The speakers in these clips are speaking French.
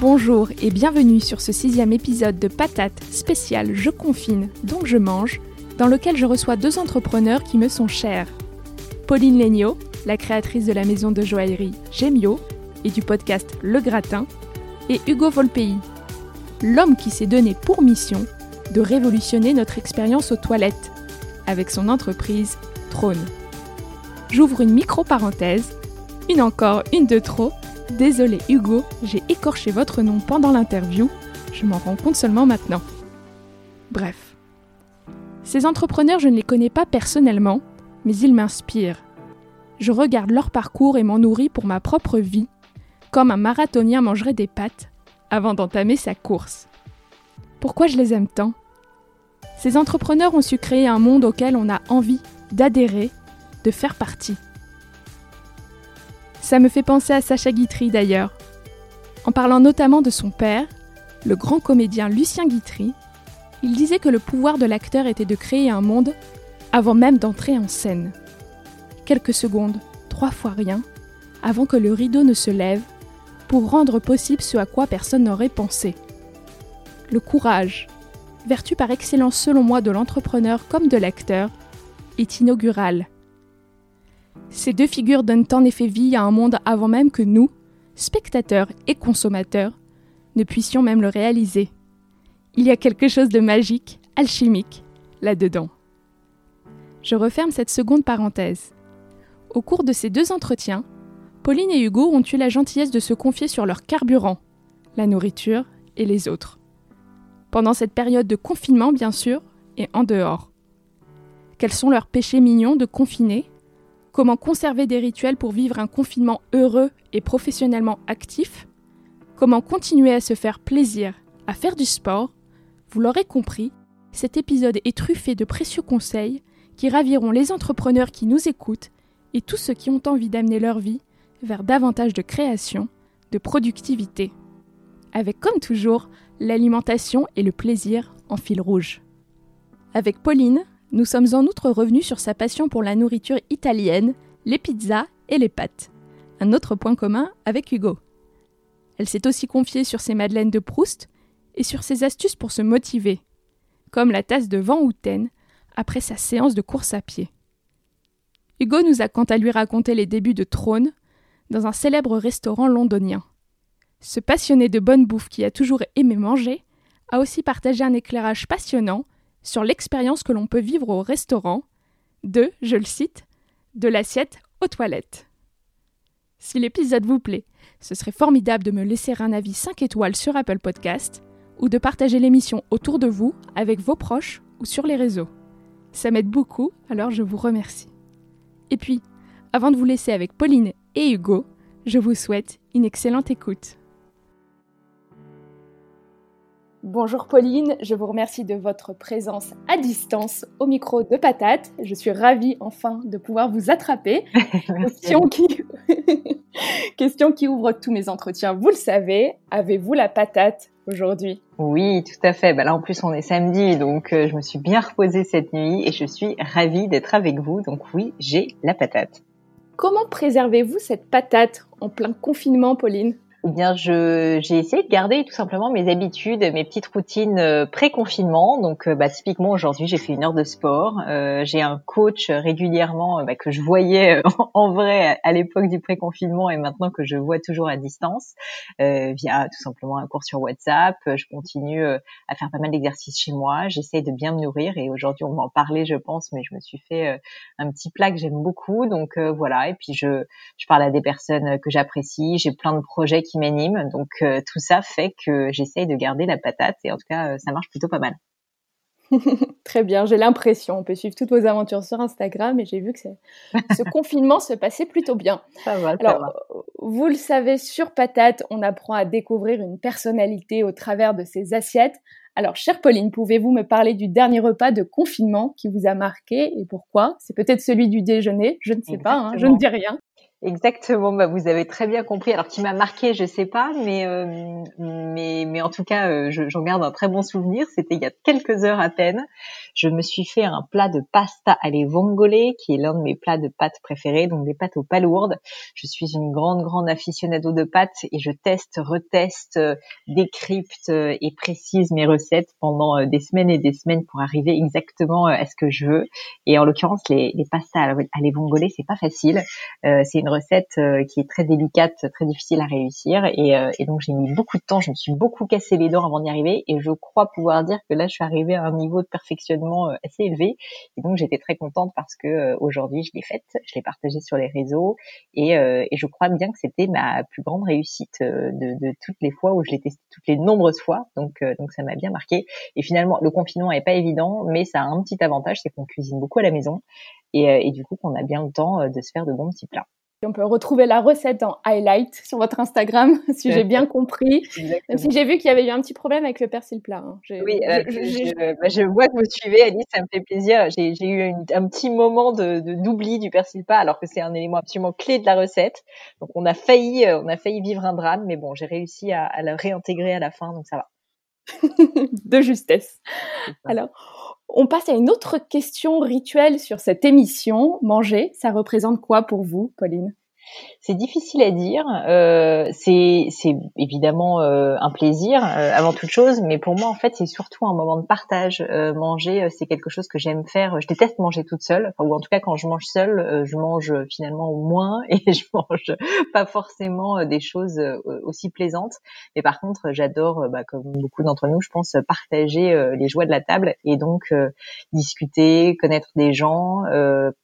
Bonjour et bienvenue sur ce sixième épisode de Patate spécial Je confine, donc je mange, dans lequel je reçois deux entrepreneurs qui me sont chers. Pauline Legnaud, la créatrice de la maison de joaillerie Gemio et du podcast Le Gratin, et Hugo Volpei, l'homme qui s'est donné pour mission de révolutionner notre expérience aux toilettes avec son entreprise Trône. J'ouvre une micro-parenthèse, une encore, une de trop, Désolé Hugo, j'ai écorché votre nom pendant l'interview, je m'en rends compte seulement maintenant. Bref. Ces entrepreneurs, je ne les connais pas personnellement, mais ils m'inspirent. Je regarde leur parcours et m'en nourris pour ma propre vie, comme un marathonien mangerait des pâtes avant d'entamer sa course. Pourquoi je les aime tant? Ces entrepreneurs ont su créer un monde auquel on a envie d'adhérer, de faire partie. Ça me fait penser à Sacha Guitry d'ailleurs. En parlant notamment de son père, le grand comédien Lucien Guitry, il disait que le pouvoir de l'acteur était de créer un monde avant même d'entrer en scène. Quelques secondes, trois fois rien, avant que le rideau ne se lève, pour rendre possible ce à quoi personne n'aurait pensé. Le courage, vertu par excellence selon moi de l'entrepreneur comme de l'acteur, est inaugural ces deux figures donnent en effet vie à un monde avant même que nous, spectateurs et consommateurs, ne puissions même le réaliser. Il y a quelque chose de magique, alchimique, là-dedans. Je referme cette seconde parenthèse. Au cours de ces deux entretiens, Pauline et Hugo ont eu la gentillesse de se confier sur leur carburant, la nourriture et les autres. Pendant cette période de confinement, bien sûr, et en dehors. Quels sont leurs péchés mignons de confiner comment conserver des rituels pour vivre un confinement heureux et professionnellement actif, comment continuer à se faire plaisir, à faire du sport, vous l'aurez compris, cet épisode est truffé de précieux conseils qui raviront les entrepreneurs qui nous écoutent et tous ceux qui ont envie d'amener leur vie vers davantage de création, de productivité. Avec comme toujours l'alimentation et le plaisir en fil rouge. Avec Pauline, nous sommes en outre revenus sur sa passion pour la nourriture italienne, les pizzas et les pâtes. Un autre point commun avec Hugo. Elle s'est aussi confiée sur ses madeleines de Proust et sur ses astuces pour se motiver, comme la tasse de Van Houten après sa séance de course à pied. Hugo nous a quant à lui raconté les débuts de Trône dans un célèbre restaurant londonien. Ce passionné de bonne bouffe qui a toujours aimé manger a aussi partagé un éclairage passionnant sur l'expérience que l'on peut vivre au restaurant, de, je le cite, de l'assiette aux toilettes. Si l'épisode vous plaît, ce serait formidable de me laisser un avis 5 étoiles sur Apple Podcast ou de partager l'émission autour de vous avec vos proches ou sur les réseaux. Ça m'aide beaucoup, alors je vous remercie. Et puis, avant de vous laisser avec Pauline et Hugo, je vous souhaite une excellente écoute. Bonjour Pauline, je vous remercie de votre présence à distance au micro de Patate. Je suis ravie enfin de pouvoir vous attraper. Question qui... Question qui ouvre tous mes entretiens, vous le savez. Avez-vous la patate aujourd'hui? Oui, tout à fait. Bah là en plus on est samedi, donc euh, je me suis bien reposée cette nuit et je suis ravie d'être avec vous. Donc oui, j'ai la patate. Comment préservez-vous cette patate en plein confinement, Pauline? Eh bien, je j'ai essayé de garder tout simplement mes habitudes, mes petites routines euh, pré-confinement. Donc, euh, bah, typiquement aujourd'hui, j'ai fait une heure de sport. Euh, j'ai un coach régulièrement bah, que je voyais en vrai à l'époque du pré-confinement et maintenant que je vois toujours à distance via tout simplement un cours sur WhatsApp. Je continue à faire pas mal d'exercices chez moi. J'essaie de bien me nourrir et aujourd'hui, on va en parler, je pense, mais je me suis fait un petit plat que j'aime beaucoup. Donc voilà. Et puis je je parle à des personnes que j'apprécie. J'ai plein de projets m'anime. Donc euh, tout ça fait que j'essaye de garder la patate et en tout cas euh, ça marche plutôt pas mal. Très bien, j'ai l'impression. On peut suivre toutes vos aventures sur Instagram et j'ai vu que ce confinement se passait plutôt bien. Ça va, Alors, vous le savez, sur Patate, on apprend à découvrir une personnalité au travers de ses assiettes. Alors, chère Pauline, pouvez-vous me parler du dernier repas de confinement qui vous a marqué et pourquoi? C'est peut-être celui du déjeuner, je ne sais pas, hein, je ne dis rien. Exactement, bah vous avez très bien compris. Alors qui m'a marqué, je sais pas, mais euh, mais mais en tout cas, euh, j'en garde un très bon souvenir. C'était il y a quelques heures à peine. Je me suis fait un plat de pasta alle vongole, qui est l'un de mes plats de pâtes préférés, donc des pâtes aux palourdes. Je suis une grande grande aficionado de pâtes et je teste, reteste, euh, décrypte et précise mes recettes pendant des semaines et des semaines pour arriver exactement à ce que je veux. Et en l'occurrence, les, les pastas alle vongole, c'est pas facile. c'est une recette euh, qui est très délicate, très difficile à réussir. Et, euh, et donc j'ai mis beaucoup de temps, je me suis beaucoup cassé les dents avant d'y arriver. Et je crois pouvoir dire que là, je suis arrivée à un niveau de perfectionnement euh, assez élevé. Et donc j'étais très contente parce que aujourd'hui, je l'ai faite, je l'ai partagée sur les réseaux. Et, je crois bien que c'était ma plus grande réussite de, toutes les fois où je l'ai testé, toutes les nombreuses fois. Donc, donc ça m'a bien marqué. Et finalement, le confinement n'est pas évident, mais ça a un petit avantage, c'est qu'on cuisine beaucoup à la maison. Et, et, du coup qu'on a bien le temps de se faire de bons petits plats. On peut retrouver la recette en highlight sur votre Instagram, si j'ai bien compris. Même si j'ai vu qu'il y avait eu un petit problème avec le persil plat. Hein. Oui, euh, bah, je, vois que vous suivez, Alice, ça me fait plaisir. J'ai eu un petit moment de d'oubli du persil plat, alors que c'est un élément absolument clé de la recette. Donc on a failli, euh, on a failli vivre un drame, mais bon, j'ai réussi à, à le réintégrer à la fin, donc ça va. de justesse. Alors, on passe à une autre question rituelle sur cette émission. Manger, ça représente quoi pour vous, Pauline? C'est difficile à dire. Euh, c'est évidemment euh, un plaisir euh, avant toute chose, mais pour moi en fait c'est surtout un moment de partage. Euh, manger, c'est quelque chose que j'aime faire. Je déteste manger toute seule, ou en tout cas quand je mange seule, je mange finalement moins et je mange pas forcément des choses aussi plaisantes. Mais par contre, j'adore, bah, comme beaucoup d'entre nous, je pense, partager les joies de la table et donc discuter, connaître des gens,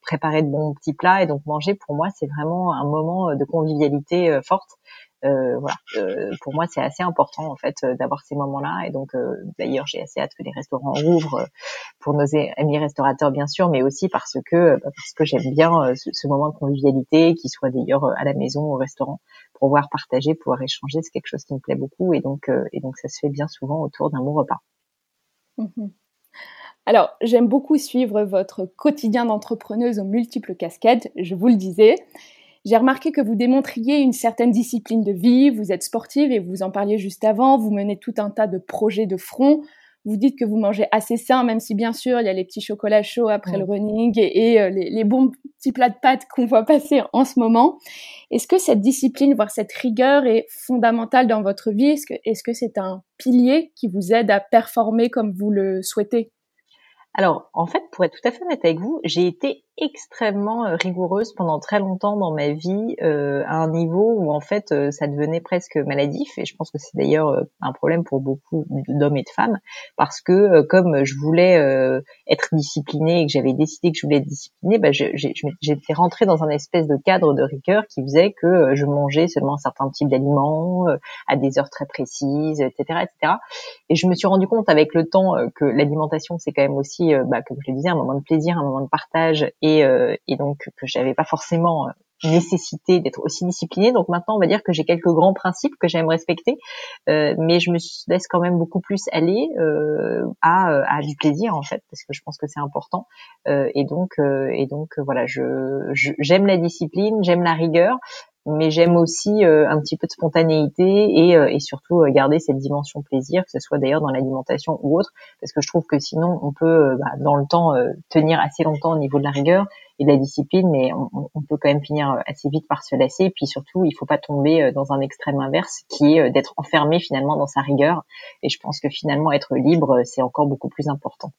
préparer de bons petits plats et donc manger pour moi c'est vraiment un moment euh, de convivialité euh, forte. Euh, voilà, pour moi c'est assez important en fait d'avoir ces moments-là et donc d'ailleurs j'ai assez hâte que les restaurants ouvrent pour nos amis restaurateurs bien sûr, mais aussi parce que bah, parce que j'aime bien ce, moment de convivialité, qui soit d'ailleurs à la maison au restaurant, pour pouvoir partager, pouvoir échanger, c'est quelque chose qui me plaît beaucoup et donc et donc ça se fait bien souvent autour d'un bon repas. Mmh Alors, j'aime beaucoup suivre votre quotidien d'entrepreneuse aux multiples casquettes, je vous le disais. J'ai remarqué que vous démontriez une certaine discipline de vie, vous êtes sportive et vous en parliez juste avant, vous menez tout un tas de projets de front. Vous dites que vous mangez assez sain, même si bien sûr il y a les petits chocolats chauds après le running et, euh, les, bons petits plats de pâtes qu'on voit passer en ce moment. Est-ce que cette discipline, voire cette rigueur est fondamentale dans votre vie? Est-ce que c'est un pilier qui vous aide à performer comme vous le souhaitez? Alors, en fait, pour être tout à fait honnête avec vous, j'ai été extrêmement euh, rigoureuse pendant très longtemps dans ma vie euh, à un niveau où en fait euh, ça devenait presque maladif et je pense que c'est d'ailleurs un problème pour beaucoup d'hommes et de femmes parce que comme je voulais être disciplinée et que j'avais décidé que je voulais être disciplinée, bah, j'étais rentrée dans un espèce de cadre de rigueur qui faisait que je mangeais seulement un certain type d'aliments à des heures très précises, etc., etc. Et je me suis rendu compte avec le temps que l'alimentation c'est quand même aussi, bah, comme je le disais, un moment de plaisir, un moment de partage euh, et, donc que j'avais pas forcément euh, nécessité d'être aussi disciplinée. Donc maintenant, on va dire que j'ai quelques grands principes que j'aime respecter, euh, mais je me laisse quand même beaucoup plus aller euh, à, à, du plaisir en fait, parce que je pense que c'est important. Euh, et donc, et donc voilà, je j'aime la discipline, j'aime la rigueur. Mais j'aime aussi un petit peu de spontanéité et, et surtout garder cette dimension plaisir, que ce soit d'ailleurs dans l'alimentation ou autre, parce que je trouve que sinon on peut bah, dans le temps tenir assez longtemps au niveau de la rigueur et de la discipline, mais on, peut quand même finir assez vite par se lasser. Et puis surtout, il faut pas tomber dans un extrême inverse, qui est d'être enfermé finalement dans sa rigueur. Et je pense que finalement être libre, c'est encore beaucoup plus important.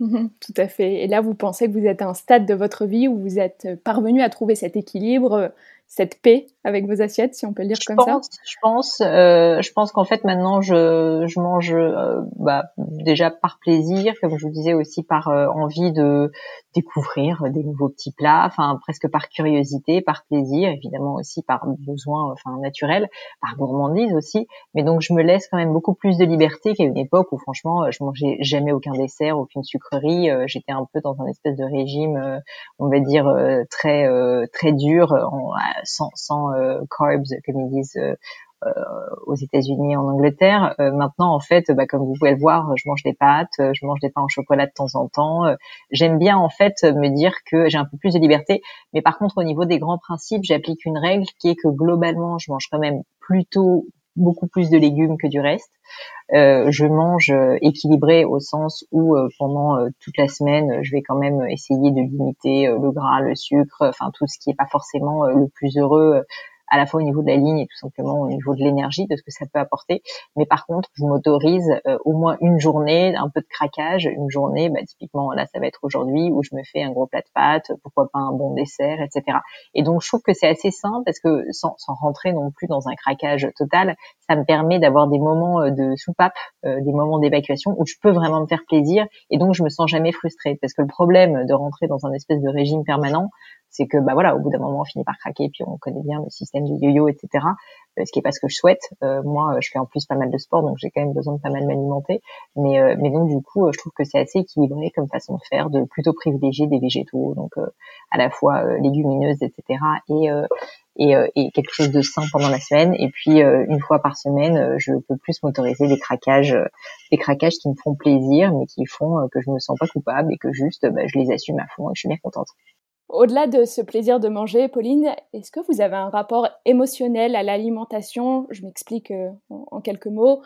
Mhm, tout à fait. Et là, vous pensez que vous êtes à un stade de votre vie où vous êtes parvenu à trouver cet équilibre cette paix avec vos assiettes, si on peut le dire comme ça Je pense, euh, je pense qu'en fait maintenant je, je mange euh, bah, déjà par plaisir, comme je vous disais aussi par euh, envie de découvrir des nouveaux petits plats, enfin presque par curiosité, par plaisir, évidemment aussi par besoin, enfin naturel, par gourmandise aussi. Mais donc je me laisse quand même beaucoup plus de liberté qu'à une époque où franchement je mangeais jamais aucun dessert, aucune sucrerie. J'étais un peu dans un espèce de régime, on va dire très très dur. En, sans, sans euh, carbs, comme ils disent euh, euh, aux États-Unis, en Angleterre. maintenant, en fait, bah, comme vous pouvez le voir, je mange des pâtes, je mange des pains au chocolat de temps en temps. J'aime bien en fait me dire que j'ai un peu plus de liberté, mais par contre, au niveau des grands principes, j'applique une règle qui est que globalement, je mange quand même plutôt beaucoup plus de légumes que du reste. Euh, je mange euh, équilibré au sens où euh, pendant toute la semaine, je vais quand même essayer de limiter le gras, le sucre, enfin tout ce qui n'est pas forcément le plus heureux à la fois au niveau de la ligne et tout simplement au niveau de l'énergie, de ce que ça peut apporter. Mais par contre, je m'autorise euh, au moins une journée, un peu de craquage, une journée, bah, typiquement là, ça va être aujourd'hui où je me fais un gros plat de pâtes, pourquoi pas un bon dessert, etc. Et donc, je trouve que c'est assez simple parce que sans, sans rentrer non plus dans un craquage total, ça me permet d'avoir des moments euh, de soupape, euh, des moments d'évacuation où je peux vraiment me faire plaisir et donc je me sens jamais frustrée parce que le problème de rentrer dans un espèce de régime permanent, c'est que bah voilà, au bout d'un moment, on finit par craquer, puis on connaît bien le système du yo-yo, etc. Euh, ce qui est pas ce que je souhaite. Euh, moi, je fais en plus pas mal de sport, donc j'ai quand même besoin de pas mal m'alimenter. Mais euh, mais donc du coup, je trouve que c'est assez équilibré comme façon de faire, de plutôt privilégier des végétaux, donc à la fois légumineuses, etc. et et, et, quelque chose de sain pendant la semaine. Et puis une fois par semaine, je peux plus m'autoriser des craquages, des craquages qui me font plaisir, mais qui font que je me sens pas coupable et que juste, bah, je les assume à fond et je suis bien contente. Au-delà de ce plaisir de manger, Pauline, est-ce que vous avez un rapport émotionnel à l'alimentation? Je m'explique euh, en, quelques mots.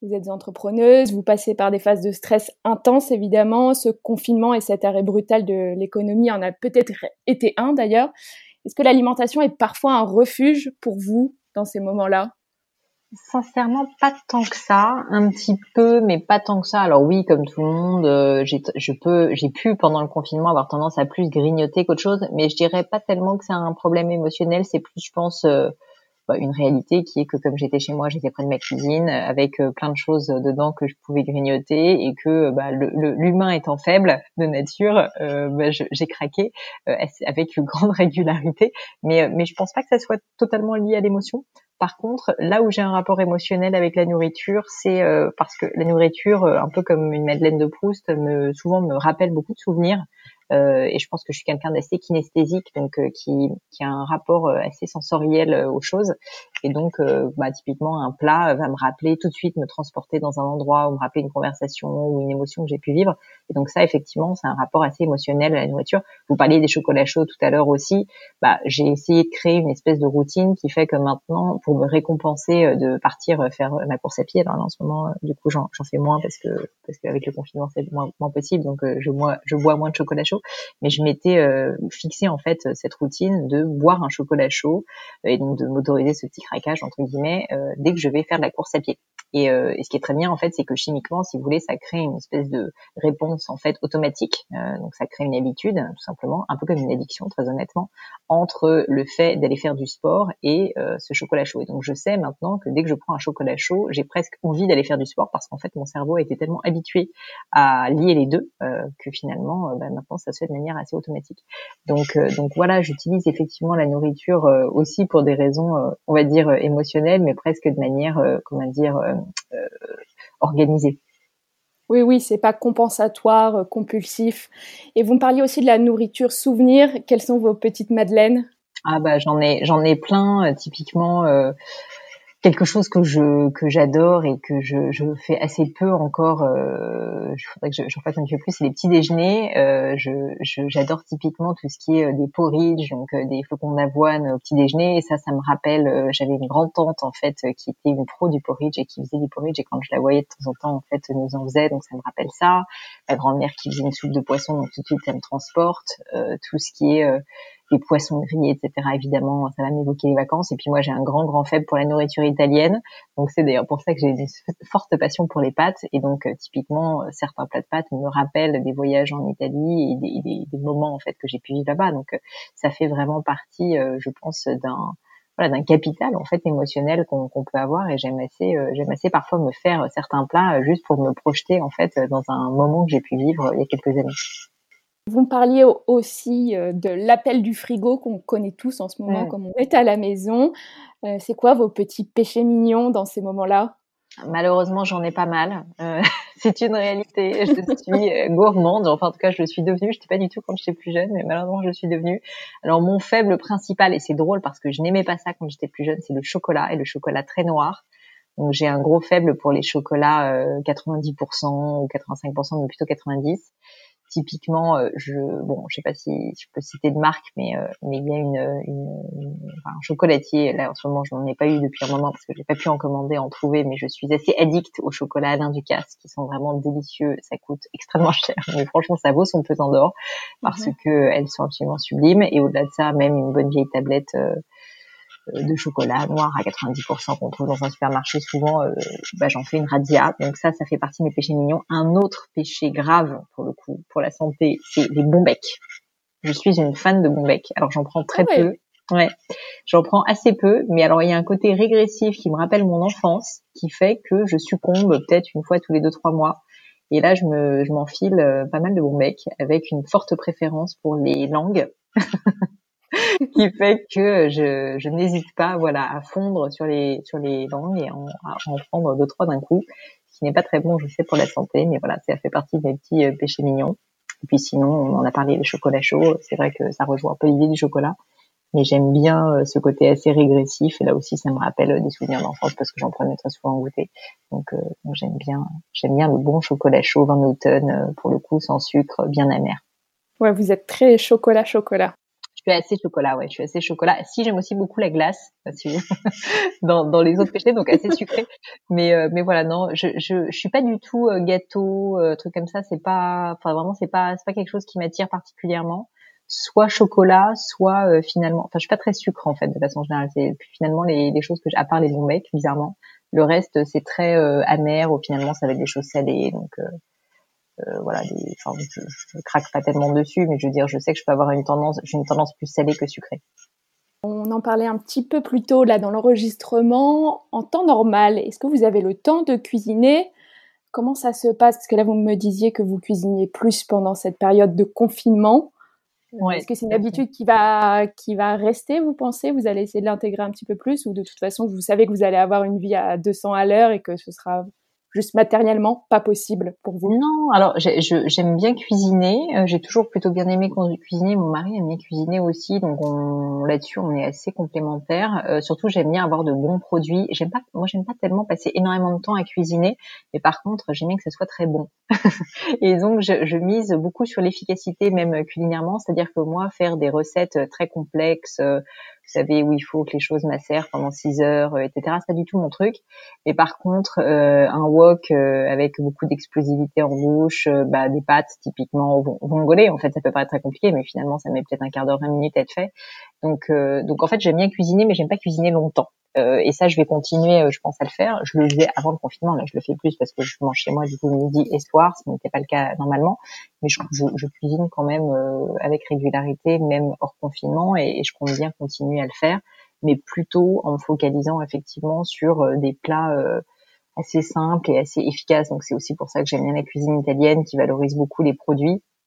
Vous êtes entrepreneuse, vous passez par des phases de stress intenses, évidemment. Ce confinement et cet arrêt brutal de l'économie en a peut-être été un d'ailleurs. Est-ce que l'alimentation est parfois un refuge pour vous dans ces moments-là? Sincèrement, pas tant que ça, un petit peu, mais pas tant que ça. Alors oui, comme tout le monde, euh, j'ai, pu pendant le confinement avoir tendance à plus grignoter qu'autre chose, mais je dirais pas tellement que c'est un problème émotionnel. C'est plus, je pense, euh, une réalité qui est que comme j'étais chez moi, j'étais près de ma cuisine avec euh, plein de choses dedans que je pouvais grignoter et que bah, l'humain étant faible de nature, bah, j'ai craqué avec une grande régularité. Mais mais je pense pas que ça soit totalement lié à l'émotion. Par contre, là où j'ai un rapport émotionnel avec la nourriture, c'est euh, parce que la nourriture, euh, un peu comme une Madeleine de Proust, me, souvent me rappelle beaucoup de souvenirs. Euh, et je pense que je suis quelqu'un d'assez kinesthésique, donc euh, qui, a un rapport euh, assez sensoriel aux choses. Et donc, bah, typiquement, un plat va me rappeler tout de suite, me transporter dans un endroit ou me rappeler une conversation ou une émotion que j'ai pu vivre. Et donc ça, effectivement, c'est un rapport assez émotionnel à la nourriture. Vous parliez des chocolats chauds tout à l'heure aussi. Bah, j'ai essayé de créer une espèce de routine qui fait que maintenant, pour me récompenser de partir faire ma course à pied, alors en ce moment, du coup, j'en fais moins parce que parce qu'avec le confinement, c'est moins, moins possible. Donc, je, moi, je bois moins de chocolat chaud mais je m'étais euh, fixé en fait cette routine de boire un chocolat chaud et donc de m'autoriser ce petit craquage entre guillemets euh, dès que je vais faire de la course à pied. Et, euh, et, ce qui est très bien en fait, c'est que chimiquement, si vous voulez, ça crée une espèce de réponse en fait automatique. Euh, donc ça crée une habitude, tout simplement, un peu comme une addiction, très honnêtement, entre le fait d'aller faire du sport et ce chocolat chaud. Et donc je sais maintenant que dès que je prends un chocolat chaud, j'ai presque envie d'aller faire du sport parce qu'en fait mon cerveau a été tellement habitué à lier les deux que finalement, bah, maintenant ça se fait de manière assez automatique. Donc voilà, j'utilise effectivement la nourriture aussi pour des raisons, on va dire émotionnelles, mais presque de manière, comment dire euh, organisé. Oui, oui, c'est pas compensatoire, euh, compulsif. Et vous me parliez aussi de la nourriture souvenir. Quelles sont vos petites madeleines? Ah bah j'en ai, j'en ai plein. Euh, typiquement, quelque chose que je que j'adore et que je, je fais assez peu encore. Euh, je faudrait que je, je fasse un peu plus. C'est les petits déjeuners. Euh, je j'adore typiquement tout ce qui est euh, des porridge, donc euh, des flocons d'avoine au petit déjeuner. Et ça, ça me rappelle. Euh, j'avais une grande tante en fait qui était une pro du porridge et qui faisait du porridge. Et quand je la voyais de temps en temps, en fait, nous en faisait. Donc ça me rappelle ça. Ma grand-mère qui faisait une soupe de poisson, donc tout de suite ça me transporte. tout ce qui est les poissons grillés, etc. Évidemment, ça va m'évoquer les vacances. Et puis moi, j'ai un grand, grand faible pour la nourriture italienne. Donc c'est d'ailleurs pour ça que j'ai une forte passion pour les pâtes. Et donc euh, typiquement, euh, certains plats de pâtes me rappellent des voyages en Italie et des, des, des moments en fait que j'ai pu vivre là-bas. Donc euh, ça fait vraiment partie, je pense, d'un voilà, d'un capital en fait émotionnel qu'on peut avoir et j'aime assez j'aime assez parfois me faire certains plats juste pour me projeter en fait dans un moment que j'ai pu vivre il y a quelques années. Vous me parliez aussi euh, de l'appel du frigo qu'on connaît tous en ce moment, comme on est à la maison. Euh, c'est quoi vos petits péchés mignons dans ces moments-là? Malheureusement, j'en ai pas mal. Euh, c'est une réalité. Je suis gourmande. Enfin, en tout cas, je le suis devenue. Je n'étais pas du tout quand j'étais plus jeune, mais malheureusement, je le suis devenue. Alors, mon faible principal, et c'est drôle parce que je n'aimais pas ça quand j'étais plus jeune, c'est le chocolat et le chocolat très noir. Donc, j'ai un gros faible pour les chocolats 90% ou 85%, mais plutôt 90 typiquement, euh, je bon, je sais pas si je peux citer de marque, mais euh, mais il y a une, une, enfin, un chocolatier là en ce moment, je n'en ai pas eu depuis un moment parce que j'ai pas pu en commander, en trouver, mais je suis assez addict au chocolat Alain Ducasse qui sont vraiment délicieux. Ça coûte extrêmement cher, mais franchement, ça vaut son pesant d'or parce mhm. que elles sont absolument sublimes. Et au-delà de ça, même une bonne vieille tablette euh, de chocolat noir à 90% qu'on trouve dans un supermarché souvent, euh, bah, j'en fais une radia. Donc ça, ça fait partie de mes péchés mignons. Un autre péché grave pour le coup, pour la santé, c'est les bons becs. Je suis une fan de bons becs. Alors j'en prends très ah peu. Ouais, j'en prends assez peu, mais alors il y a un côté régressif qui me rappelle mon enfance, qui fait que je succombe peut-être une fois tous les deux trois mois. Et là, je me, je m'enfile euh, pas mal de bons becs, avec une forte préférence pour les langues. qui fait que je, n'hésite pas voilà à fondre sur les sur les langues et en, à en prendre deux trois d'un coup ce qui n'est pas très bon je sais pour la santé mais voilà ça fait partie de mes petits euh, péchés mignons. Et puis sinon on en a parlé le chocolat chaud c'est vrai que ça rejoint un peu l'idée du chocolat mais j'aime bien euh, ce côté assez régressif et là aussi ça me rappelle euh, des souvenirs d'enfance parce que j'en prenais très souvent en goûter. Donc, j'aime bien j'aime bien le bon chocolat chaud Van Houten pour le coup sans sucre bien amer. Ouais vous êtes très chocolat chocolat suis assez chocolat, ouais, je suis assez chocolat. Si j'aime aussi beaucoup la glace, dans, dans les autres péchés, donc assez sucré. Mais euh, mais voilà, non, je, je je suis pas du tout euh, gâteau, euh, truc comme ça. C'est pas, enfin vraiment, c'est pas c'est pas quelque chose qui m'attire particulièrement. Soit chocolat, soit finalement, enfin je suis pas très sucre en fait de façon générale. C'est finalement les, les choses que, à part les bons becs, bizarrement, le reste c'est très amer ou finalement ça va être des choses salées. Donc euh, voilà, enfin, je, je, craque pas tellement dessus, mais je veux dire, je sais que je peux avoir une tendance, j'ai une tendance plus salée que sucrée. On en parlait un petit peu plus tôt là dans l'enregistrement. En temps normal, est-ce que vous avez le temps de cuisiner? Comment ça se passe? Parce que là, vous me disiez que vous cuisiniez plus pendant cette période de confinement. Est-ce que c'est une habitude qui va, qui va rester, vous pensez? Vous allez essayer de l'intégrer un petit peu plus Ou de toute façon, vous savez que vous allez avoir une vie à 200 à l'heure et que ce sera juste matériellement pas possible pour vous Non, alors j'aime bien cuisiner. Euh, j'ai toujours plutôt bien aimé cuisiner. Mon mari aime bien cuisiner aussi, donc là-dessus on est assez complémentaires. Euh, surtout j'aime bien avoir de bons produits. J'aime pas, moi j'aime pas tellement passer énormément de temps à cuisiner, mais par contre j'aime bien que ça soit très bon. Et donc je, je mise beaucoup sur l'efficacité même culinairement, c'est-à-dire que moi faire des recettes très complexes euh, vous savez où il faut que les choses macèrent pendant 6 heures, euh, etc. C'est pas du tout mon truc. Mais par contre, euh, un wok euh, avec beaucoup d'explosivité en bouche, bah, des pâtes typiquement vongolais, en fait, ça peut paraître très compliqué, mais finalement, ça met peut-être un quart d'heure, 20 minutes à être fait. Donc, donc en fait, j'aime bien cuisiner, mais j'aime pas cuisiner longtemps. Euh, et ça, je vais continuer, euh, je pense à le faire. Je le faisais avant le confinement, là, je le fais plus parce que je mange chez moi du coup midi et soir, ce n'était pas le cas normalement. Mais je, je, cuisine quand même euh, avec régularité, même hors confinement, et, je compte bien continuer à le faire, mais plutôt en me focalisant effectivement sur des plats assez simples et assez efficaces. Donc c'est aussi pour ça que j'aime bien la cuisine italienne, qui valorise beaucoup les produits euh,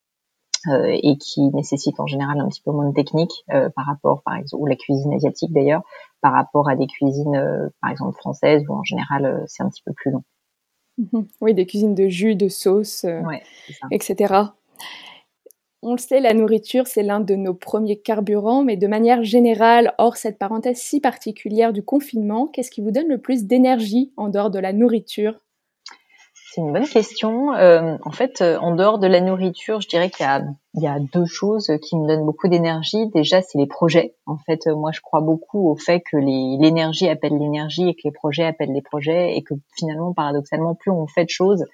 et qui nécessite en général un petit peu moins de technique euh, par rapport, par exemple, ou la cuisine asiatique d'ailleurs, par rapport à des cuisines, euh, par exemple françaises, où en général c'est un petit peu plus long. Mhm. Oui, des cuisines de jus, de sauce, etc. On le sait, la nourriture, c'est l'un de nos premiers carburants, mais de manière générale, hors cette parenthèse si particulière du confinement, qu'est-ce qui vous donne le plus d'énergie en dehors de la nourriture? C'est une bonne question. Euh, en fait, euh, en dehors de la nourriture, je dirais qu'il y y a deux choses qui me donnent beaucoup d'énergie. Déjà, c'est les projets. En fait, euh, moi, je crois beaucoup au fait que l'énergie appelle l'énergie et que les projets appellent les projets et que finalement, paradoxalement, plus on fait de choses,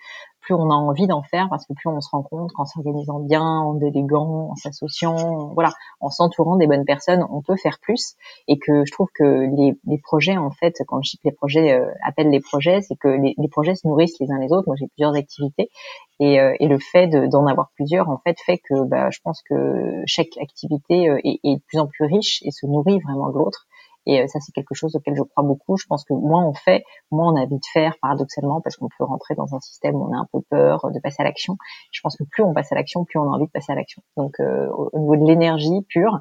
plus on a envie d'en faire parce que plus on se rend compte qu'en s'organisant bien, en déléguant, en s'associant, voilà, en s'entourant des bonnes personnes, on peut faire plus. Et que je trouve que les, les projets, en fait, quand je dis que les projets euh, appellent les projets, c'est que les, les, projets se nourrissent les uns les autres. Moi, j'ai plusieurs activités et, euh, et le fait d'en avoir plusieurs, en fait, fait que bah, je pense que chaque activité euh, est, est de plus en plus riche et se nourrit vraiment de l'autre. Et euh, ça, c'est quelque chose auquel je crois beaucoup. Je pense que moins on fait, moins on a envie de faire, paradoxalement, parce qu'on peut rentrer dans un système où on a un peu peur de passer à l'action. Je pense que plus on passe à l'action, plus on a envie de passer à l'action. Donc, euh, au niveau de l'énergie pure,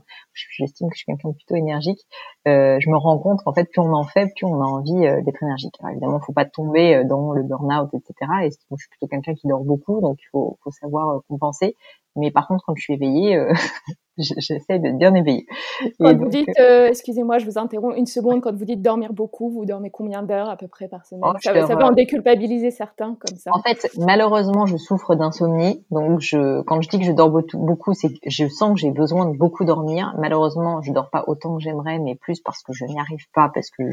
j'estime que je suis quelqu'un de plutôt énergique. Euh, je me rends compte qu'en fait, plus on en fait, plus on a envie d'être énergique. Alors, évidemment, il faut pas tomber dans le burn-out, etc. Et je suis plutôt quelqu'un qui dort beaucoup, donc il faut, faut savoir compenser. Mais par contre, quand je suis éveillée, euh, j'essaie de bien éveillée. Quand vous dites, euh, excusez-moi, je vous interromps une seconde, quand vous dites dormir beaucoup, vous dormez combien d'heures à peu près par semaine? Oh, ça, ça, peut en déculpabiliser certains comme ça. En fait, malheureusement, je souffre d'insomnie. Donc, je, quand je dis que je dors beaucoup, c'est que je sens que j'ai besoin de beaucoup dormir. Malheureusement, je dors pas autant que j'aimerais, mais plus parce que je n'y arrive pas, parce que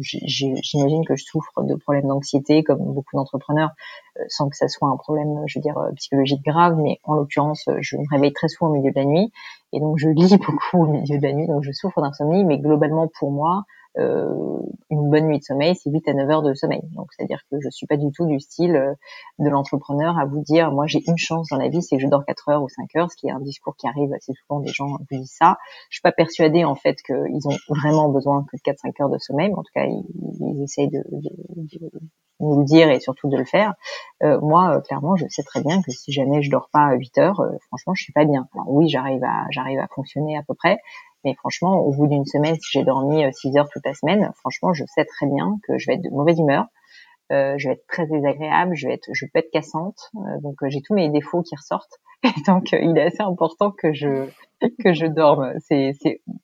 j'imagine que je souffre de problèmes d'anxiété, comme beaucoup d'entrepreneurs, euh, sans que ça soit un problème, je veux dire, psychologique grave. Mais en l'occurrence, je me réveille très souvent au milieu de la nuit et donc je lis beaucoup au milieu de la nuit, donc je souffre d'insomnie, mais globalement pour moi, euh, une bonne nuit de sommeil, c'est 8 à 9 heures de sommeil. Donc c'est-à-dire que je suis pas du tout du style euh, de l'entrepreneur à vous dire moi j'ai une chance dans la vie, c'est que je dors 4 heures ou 5 heures, ce qui est un discours qui arrive assez souvent des gens vous disent ça. Je suis pas persuadée en fait qu'ils ont vraiment besoin que de 4 5 heures de sommeil, mais en tout cas ils, ils essayent de, de, de, nous le dire et surtout de le faire. Euh, moi, euh, clairement, je sais très bien que si jamais je dors pas à 8 heures, euh, franchement, je suis pas bien. Alors oui, j'arrive à j'arrive à fonctionner à peu près, mais franchement, au bout d'une semaine, si j'ai dormi 6 heures toute la semaine, franchement, je sais très bien que je vais être de mauvaise humeur. Euh, je vais être très désagréable, je vais être, je peux être cassante, donc j'ai tous mes défauts qui ressortent. Donc, il est assez important que je que je dorme. C'est,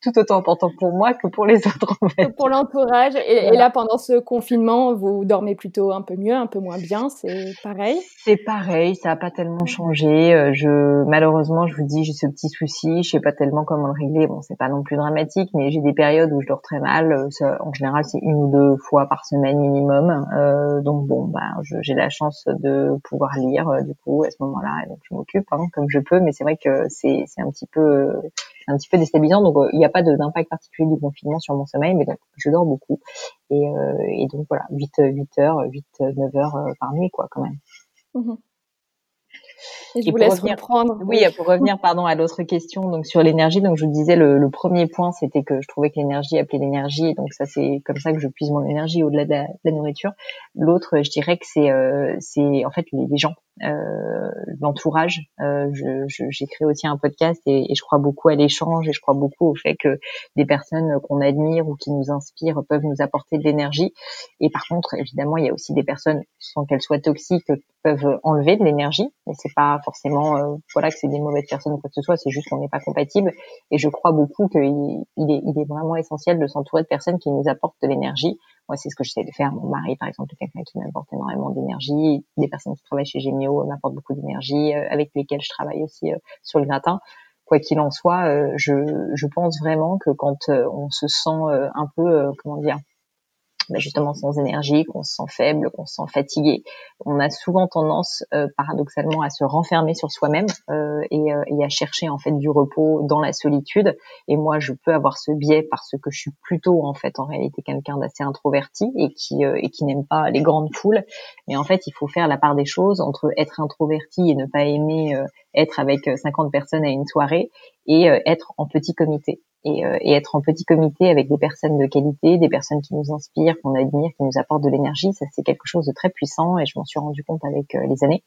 tout autant important pour moi que pour les autres. Pour l'entourage. Et, là, pendant ce confinement, vous dormez plutôt un peu mieux, un peu moins bien. C'est pareil? C'est pareil. Ça n'a pas tellement changé. Euh, je, malheureusement, je vous dis, j'ai ce petit souci. Je sais pas tellement comment le régler. Bon, c'est pas non plus dramatique, mais j'ai des périodes où je dors très mal. Euh, en général, c'est une ou deux fois par semaine minimum. Euh, donc bon, bah, j'ai la chance de pouvoir lire du coup à ce moment-là. Donc je m'occupe hein, comme je peux, mais c'est vrai que c'est, c'est un petit peu un petit peu déstabilisant. Donc euh, il n'y a pas d'impact particulier du confinement sur mon sommeil, mais donc je dors beaucoup. Et, euh, et donc voilà, 8, 8 heures, 8, 9 heures euh, par nuit, quoi, quand même. Mmh et je vous laisse revenir, reprendre. Oui, pour revenir pardon à l'autre question donc sur l'énergie. Donc je vous disais le, le premier point c'était que je trouvais que l'énergie appelait l'énergie donc ça c'est comme ça que je puise mon énergie au-delà de, la, nourriture. L'autre je dirais que c'est euh, c'est en fait les, les gens l'entourage. Euh, j'ai créé aussi un podcast et, et je crois beaucoup à l'échange et je crois beaucoup au fait que des personnes qu'on admire ou qui nous inspirent peuvent nous apporter de l'énergie. Et par contre, évidemment, il y a aussi des personnes sans qu'elles soient toxiques peuvent enlever de l'énergie. Mais c'est pas forcément euh, voilà que c'est des mauvaises personnes ou quoi que ce soit. C'est juste qu'on n'est pas compatible. Et je crois beaucoup qu'il il est, il est vraiment essentiel de s'entourer de personnes qui nous apportent de l'énergie moi, c'est ce que j'essaie de faire. Mon mari, par exemple, est quelqu'un qui m'apporte énormément d'énergie. Des personnes qui travaillent chez Gemio m'apportent beaucoup d'énergie, euh, avec lesquelles je travaille aussi euh, sur le gratin. Quoi qu'il en soit, euh, je, je pense vraiment que quand on se sent un peu, comment dire, bah, justement sans énergie, qu'on se sent faible, qu'on se sent fatigué. On a souvent tendance, euh, paradoxalement, à se renfermer sur soi-même euh, et, euh, et, à chercher en fait du repos dans la solitude. Et moi, je peux avoir ce biais parce que je suis plutôt en fait en réalité quelqu'un d'assez introverti et qui et qui n'aime pas les grandes foules. Mais en fait, il faut faire la part des choses entre être introverti et ne pas aimer être avec 50 personnes à une soirée et être en petit comité et, euh, et, être en petit comité avec des personnes de qualité, des personnes qui nous inspirent, qu'on admire, qui nous apportent de l'énergie, ça c'est quelque chose de très puissant et je m'en suis rendu compte avec euh, les années.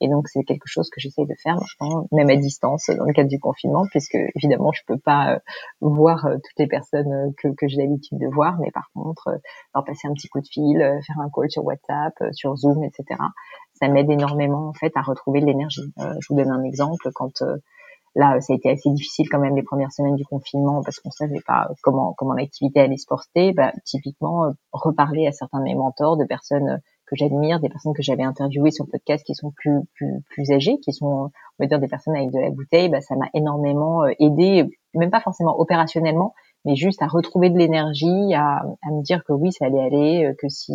Et donc c'est quelque chose que j'essaye de faire maintenant, même à distance dans le cadre du confinement, puisque évidemment je peux pas euh, voir toutes les personnes que, que j'ai l'habitude de voir, mais par contre leur passer un petit coup de fil, faire un call sur WhatsApp, sur Zoom, etc. Ça m'aide énormément en fait à retrouver de l'énergie. je vous donne un exemple quand Là, ça a été assez difficile quand même les premières semaines du confinement parce qu'on savait pas comment comment l'activité allait se porter. Bah, typiquement, reparler à certains de mes mentors, de personnes que j'admire, des personnes que j'avais interviewées sur le podcast qui sont plus plus plus âgées, qui sont on va dire des personnes avec de la bouteille, bah, ça m'a énormément aidé, même pas forcément opérationnellement, mais juste à retrouver de l'énergie, à, à me dire que oui, ça allait aller, que si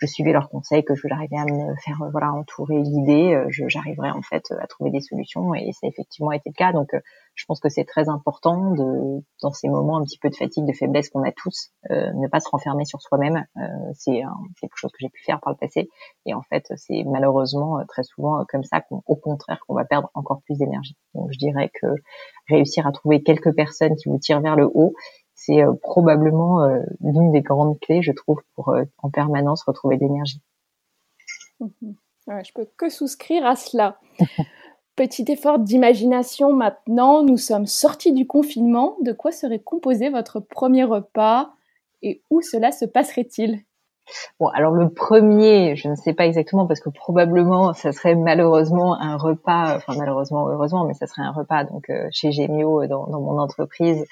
je suivais leurs conseils, que j'arrivais à me faire euh, voilà entourer, guider, euh, j'arriverais en fait à trouver des solutions et ça a effectivement été le cas. Donc euh, je pense que c'est très important de dans ces moments un petit peu de fatigue, de faiblesse qu'on a tous, ne pas se renfermer sur soi-même. c'est quelque chose que j'ai pu faire par le passé et en fait c'est malheureusement très souvent comme ça qu'au contraire qu'on va perdre encore plus d'énergie. Donc je dirais que réussir à trouver quelques personnes qui vous tirent vers le haut, c'est euh, probablement euh, l'une des grandes clés, je trouve, pour euh, en permanence retrouver de l'énergie. Mhm. je peux que souscrire à cela. Petit effort d'imagination maintenant, nous sommes sortis du confinement. De quoi serait composé votre premier repas et où cela se passerait-il? Bon, alors le premier, je ne sais pas exactement parce que probablement ça serait malheureusement un repas, enfin malheureusement heureusement, mais ça serait un repas donc chez Gemio dans, dans mon entreprise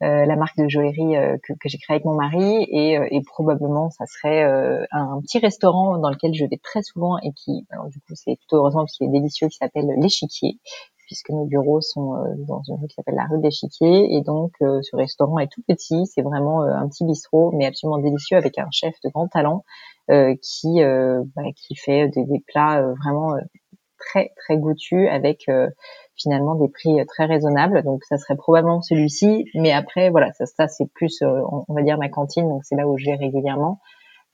la marque de joaillerie euh, que, j'ai créée avec mon mari et, euh, probablement ça serait un petit restaurant dans lequel je vais très souvent et qui, alors du coup c'est plutôt heureusement parce qu'il est délicieux, qui s'appelle l'échiquier puisque nos bureaux sont dans une rue qui s'appelle la rue de l'Échiquier. Et donc, ce restaurant est tout petit, c'est vraiment un petit bistrot, mais absolument délicieux, avec un chef de grand talent qui bah, qui fait des, des plats vraiment très très goûtus, avec finalement des prix très raisonnables. Donc ça serait probablement celui-ci. Mais après, voilà, ça, ça c'est plus, euh, on va dire ma cantine. Donc c'est là où je vais régulièrement.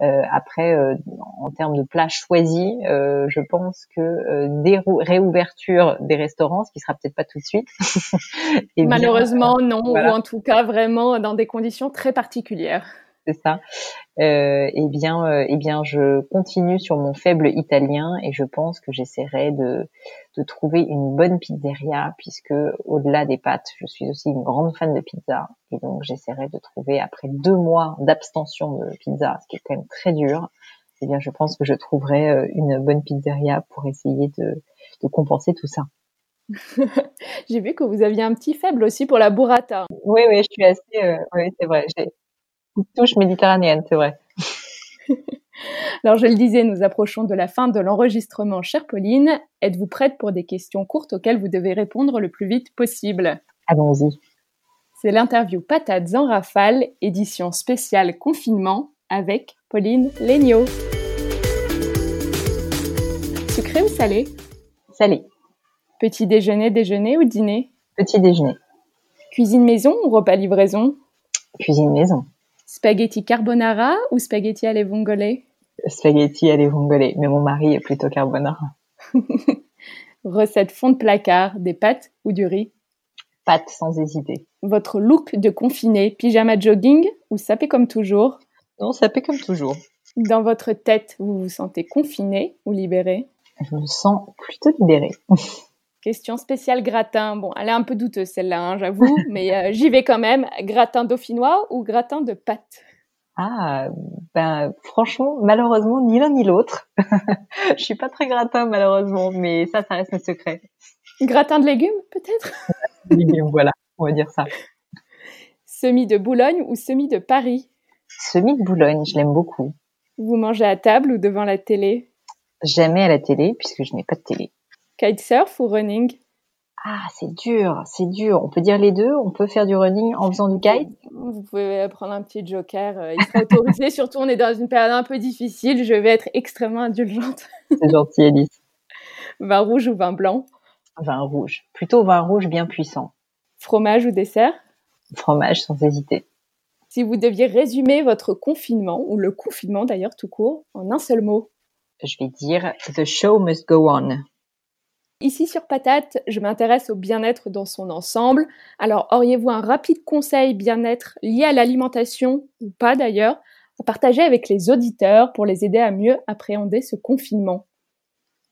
Euh, après, euh, en termes de plats choisis, euh, je pense que euh, des réouvertures des restaurants, ce qui sera peut-être pas tout de suite. Malheureusement, non, ou en tout cas vraiment dans des conditions très particulières c'est ça. Euh, eh bien, euh, eh bien, je continue sur mon faible italien et je pense que j'essaierai de, de trouver une bonne pizzeria puisque au-delà des pâtes, je suis aussi une grande fan de pizza et donc j'essaierai de trouver après deux mois d'abstention de pizza, ce qui est quand même très dur. Eh bien, je pense que je trouverai euh, une bonne pizzeria pour essayer de, de compenser tout ça. J'ai vu que vous aviez un petit faible aussi pour la burrata. Oui, oui, je suis assez. Euh, oui, c'est vrai touche méditerranéenne, c'est vrai. Alors, je le disais, nous approchons de la fin de l'enregistrement. Chère Pauline, êtes-vous prête pour des questions courtes auxquelles vous devez répondre le plus vite possible? Allons-y. C'est l'interview Patates en rafale, édition spéciale confinement avec Pauline Legnaud. Sucré ou salé? Salé. Petit déjeuner, déjeuner ou dîner? Petit déjeuner. Cuisine maison ou repas livraison? Cuisine maison. Spaghetti carbonara ou spaghetti alle vongole? Spaghetti alle vongole, mais mon mari est plutôt carbonara. Recette fond de placard, des pâtes ou du riz? Pâtes, sans hésiter. Votre look de confiné, pyjama jogging ou sapé comme toujours? Non, sapé comme toujours. Dans votre tête, vous vous sentez confiné ou libéré? Je me sens plutôt libéré. Question spéciale gratin. Bon, elle est un peu douteuse celle-là, hein, j'avoue, mais euh, j'y vais quand même. Gratin dauphinois ou gratin de pâte? Ah, ben franchement, malheureusement, ni l'un ni l'autre. Je suis pas très gratin malheureusement, mais ça, ça reste un secret. Gratin de légumes, peut-être? Légumes, voilà, on va dire ça. Semi de Boulogne ou semi de Paris? Semi de Boulogne, je l'aime beaucoup. Vous mangez à table ou devant la télé? Jamais à la télé, puisque je n'ai pas de télé. Kitesurf ou running? Ah, c'est dur, c'est dur. On peut dire les deux. On peut faire du running en faisant du kite. Vous pouvez prendre un petit joker. Euh, il sera autorisé. Surtout, on est dans une période un peu difficile. Je vais être extrêmement indulgente. C'est gentil, Alice. Vin rouge ou vin blanc? Vin rouge. Plutôt vin rouge bien puissant. Fromage ou dessert? Fromage, sans hésiter. Si vous deviez résumer votre confinement, ou le confinement d'ailleurs tout court, en un seul mot? Je vais dire The show must go on. Ici sur Patate, je m'intéresse au bien-être dans son ensemble. Alors, auriez-vous un rapide conseil bien-être lié à l'alimentation, ou pas d'ailleurs, à partager avec les auditeurs pour les aider à mieux appréhender ce confinement?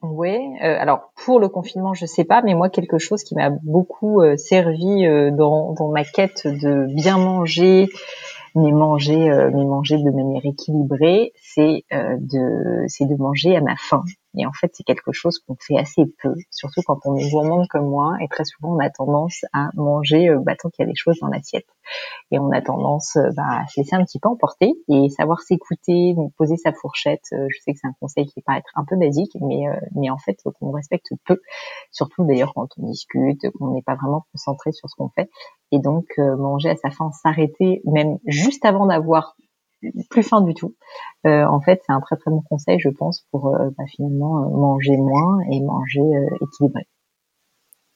Oui, euh, alors pour le confinement, je sais pas, mais moi quelque chose qui m'a beaucoup euh, servi euh, dans, ma quête de bien manger, mais manger, mais manger de manière équilibrée, c'est de manger à ma faim. Et en fait, c'est quelque chose qu'on fait assez peu, surtout quand on est gourmande comme moi. Et très souvent, on a tendance à manger euh, bah, tant qu'il y a des choses dans l'assiette. Et on a tendance euh, bah, à se laisser un petit peu emporter et savoir s'écouter, poser sa fourchette. Euh, je sais que c'est un conseil qui peut être un peu basique, mais, mais en fait, qu'on respecte peu. Surtout d'ailleurs quand on discute, qu'on n'est pas vraiment concentré sur ce qu'on fait. Et donc, manger à sa faim, s'arrêter, même juste avant d'avoir plus fin du tout. Euh, en fait, c'est un très très bon conseil, je pense, pour euh, bah, finalement euh, manger moins et manger équilibré.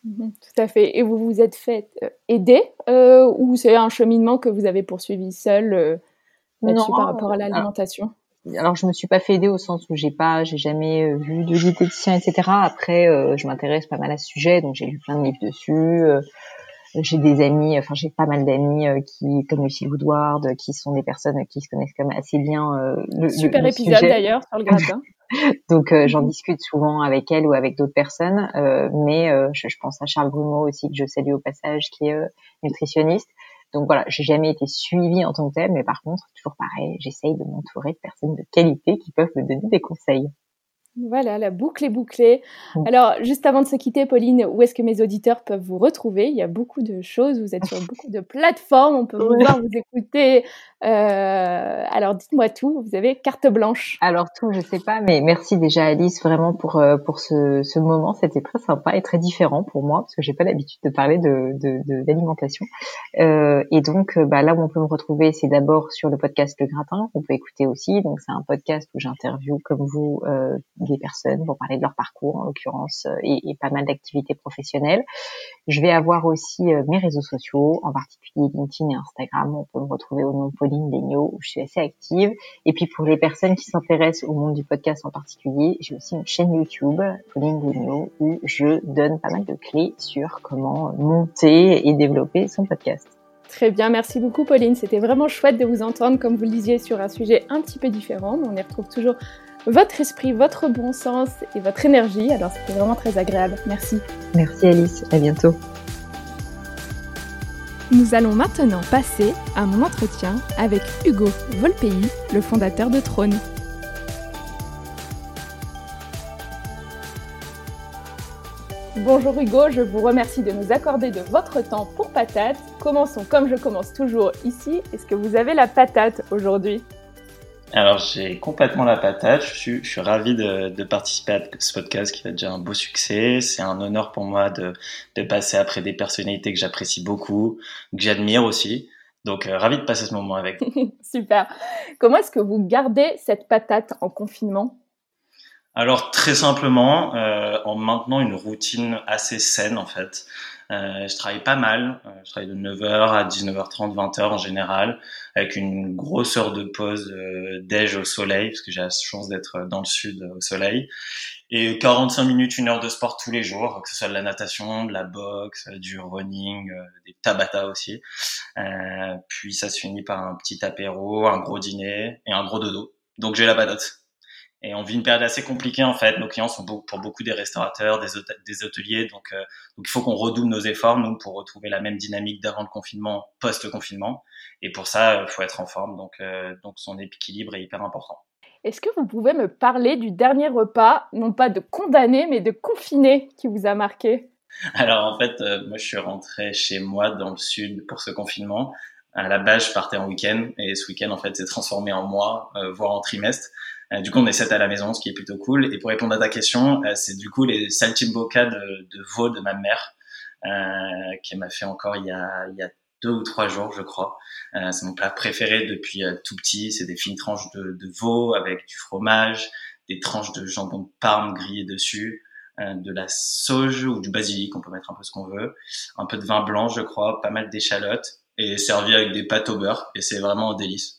Mhm, tout à fait. Et vous vous êtes fait aider ou c'est un cheminement que vous avez poursuivi seul là-dessus par rapport à l'alimentation? Alors je me suis pas fait aider au sens où j'ai pas, j'ai jamais vu de diététicien, etc. Après, je m'intéresse pas mal à ce sujet, donc j'ai lu plein de livres dessus j'ai des amis, enfin j'ai pas mal d'amis euh, qui, comme Lucie Woodward, qui sont des personnes qui se connaissent quand même assez bien. Euh, le, Super épisode d'ailleurs sur le gratin. Donc euh, j'en discute souvent avec elle ou avec d'autres personnes, mais je, je, pense à Charles Brumeau aussi que je salue au passage, qui est nutritionniste. Donc voilà, j'ai jamais été suivie en tant que telle, mais par contre, toujours pareil, j'essaye de m'entourer de personnes de qualité qui peuvent me donner des conseils. Voilà, la boucle est bouclée. Alors, juste avant de se quitter, Pauline, où est-ce que mes auditeurs peuvent vous retrouver? Il y a beaucoup de choses, vous êtes sur beaucoup de plateformes, on peut vous voir, vous écouter. Euh, alors, dites-moi tout, vous avez carte blanche. Alors, tout, je sais pas, mais merci déjà Alice vraiment pour, euh, pour ce, ce moment. C'était très sympa et très différent pour moi, parce que j'ai pas l'habitude de parler de, d'alimentation. De, euh, et donc, bah, là où on peut me retrouver, c'est d'abord sur le podcast Le Gratin, qu'on peut écouter aussi. Donc, c'est un podcast où j'interview, comme vous, des personnes pour parler de leur parcours en l'occurrence euh, et, pas mal d'activités professionnelles. Je vais avoir aussi euh, mes réseaux sociaux, en particulier LinkedIn et Instagram. On peut me retrouver au nom de Pauline Legnaud où je suis assez active. Et puis pour les personnes qui s'intéressent au monde du podcast en particulier, j'ai aussi une chaîne YouTube, Pauline Legnaud, où je donne pas mal de clés sur comment monter et développer son podcast. Très bien, merci beaucoup Pauline. C'était vraiment chouette de vous entendre, comme vous le disiez, sur un sujet un petit peu différent. on y retrouve toujours votre esprit, votre bon sens et votre énergie. Alors c'était vraiment très agréable. Merci. Merci Alice, à bientôt. Nous allons maintenant passer à mon entretien avec Hugo Volpei, le fondateur de Trône. Bonjour Hugo, je vous remercie de nous accorder de votre temps pour patate. Commençons comme je commence toujours ici. Est-ce que vous avez la patate aujourd'hui? Alors j'ai complètement la patate. Je suis, je suis ravi de, de, participer à ce podcast qui a déjà un beau succès. C'est un honneur pour moi de, de passer après des personnalités que j'apprécie beaucoup, que j'admire aussi. Donc euh, ravi de passer ce moment avec. Super. Comment est-ce que vous gardez cette patate en confinement? Alors très simplement euh, en maintenant une routine assez saine en fait. Euh, je travaille pas mal. Euh, je travaille de 9h à 19h30, 20h en général, avec une grosse heure de pause euh, déj au soleil, parce que j'ai la chance d'être dans le sud au soleil. Et 45 minutes, une heure de sport tous les jours, que ce soit de la natation, de la boxe, du running, des tabata aussi. Puis ça se finit par un petit apéro, un gros dîner et un gros dodo. Donc j'ai la patate. Et on vit une période assez compliquée en fait. Nos clients sont pour beaucoup des restaurateurs, des, des hôteliers, donc, euh, donc il faut qu'on redouble nos efforts nous pour retrouver la même dynamique d'avant le confinement, post-confinement. Et pour ça, il faut être en forme. Donc, euh, donc son équilibre est hyper important. Est-ce que vous pouvez me parler du dernier repas, non pas de condamné, mais de confiné qui vous a marqué? Alors en fait, euh, moi je suis rentré chez moi dans le sud pour ce confinement. À la base, je partais en week-end et ce week-end en fait s'est transformé en mois, voire en trimestre. Euh, du coup, on est sept à la maison, ce qui est plutôt cool. Et pour répondre à ta question, euh, c'est du coup les saltimbocas de, veau de ma mère, euh, qui m'a fait encore il y, a, il y a deux ou trois jours, je crois. Euh, c'est mon plat préféré depuis tout petit. C'est des fines tranches de, de, veau avec du fromage, des tranches de jambon de Parme grillé dessus, de la sauge ou du basilic, on peut mettre un peu ce qu'on veut, un peu de vin blanc, je crois, pas mal d'échalotes et servi avec des pâtes au beurre. Et c'est vraiment un délice.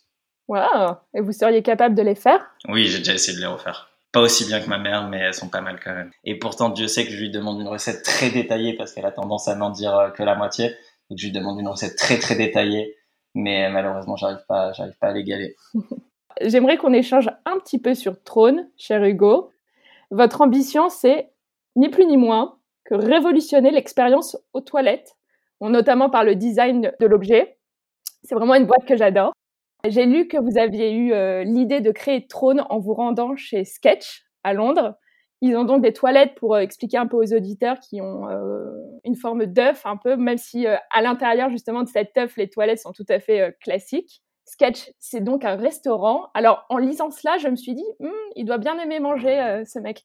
Wow Et vous seriez capable de les faire? Oui, j'ai déjà essayé de les refaire. Pas aussi bien que ma mère, mais elles sont pas mal quand même. Et pourtant, Dieu sait que je lui demande une recette très détaillée parce qu'elle a tendance à n'en dire euh, que la moitié. Donc je lui demande une recette très très détaillée, mais malheureusement, j'arrive pas, j'arrive pas à l'égaler. J'aimerais qu'on échange un petit peu sur Trône, cher Hugo. Votre ambition, c'est ni plus ni moins que révolutionner l'expérience aux toilettes, notamment par le design de l'objet. C'est vraiment une boîte que j'adore. J'ai lu que vous aviez eu l'idée de créer Trône en vous rendant chez Sketch à Londres. Ils ont donc des toilettes pour expliquer un peu aux auditeurs qui ont une forme d'œuf un peu, même si à l'intérieur justement de cette œuf, les toilettes sont tout à fait classiques. Sketch, c'est donc un restaurant. Alors, en lisant cela, je me suis dit, hmm, il doit bien aimer manger, euh, ce mec.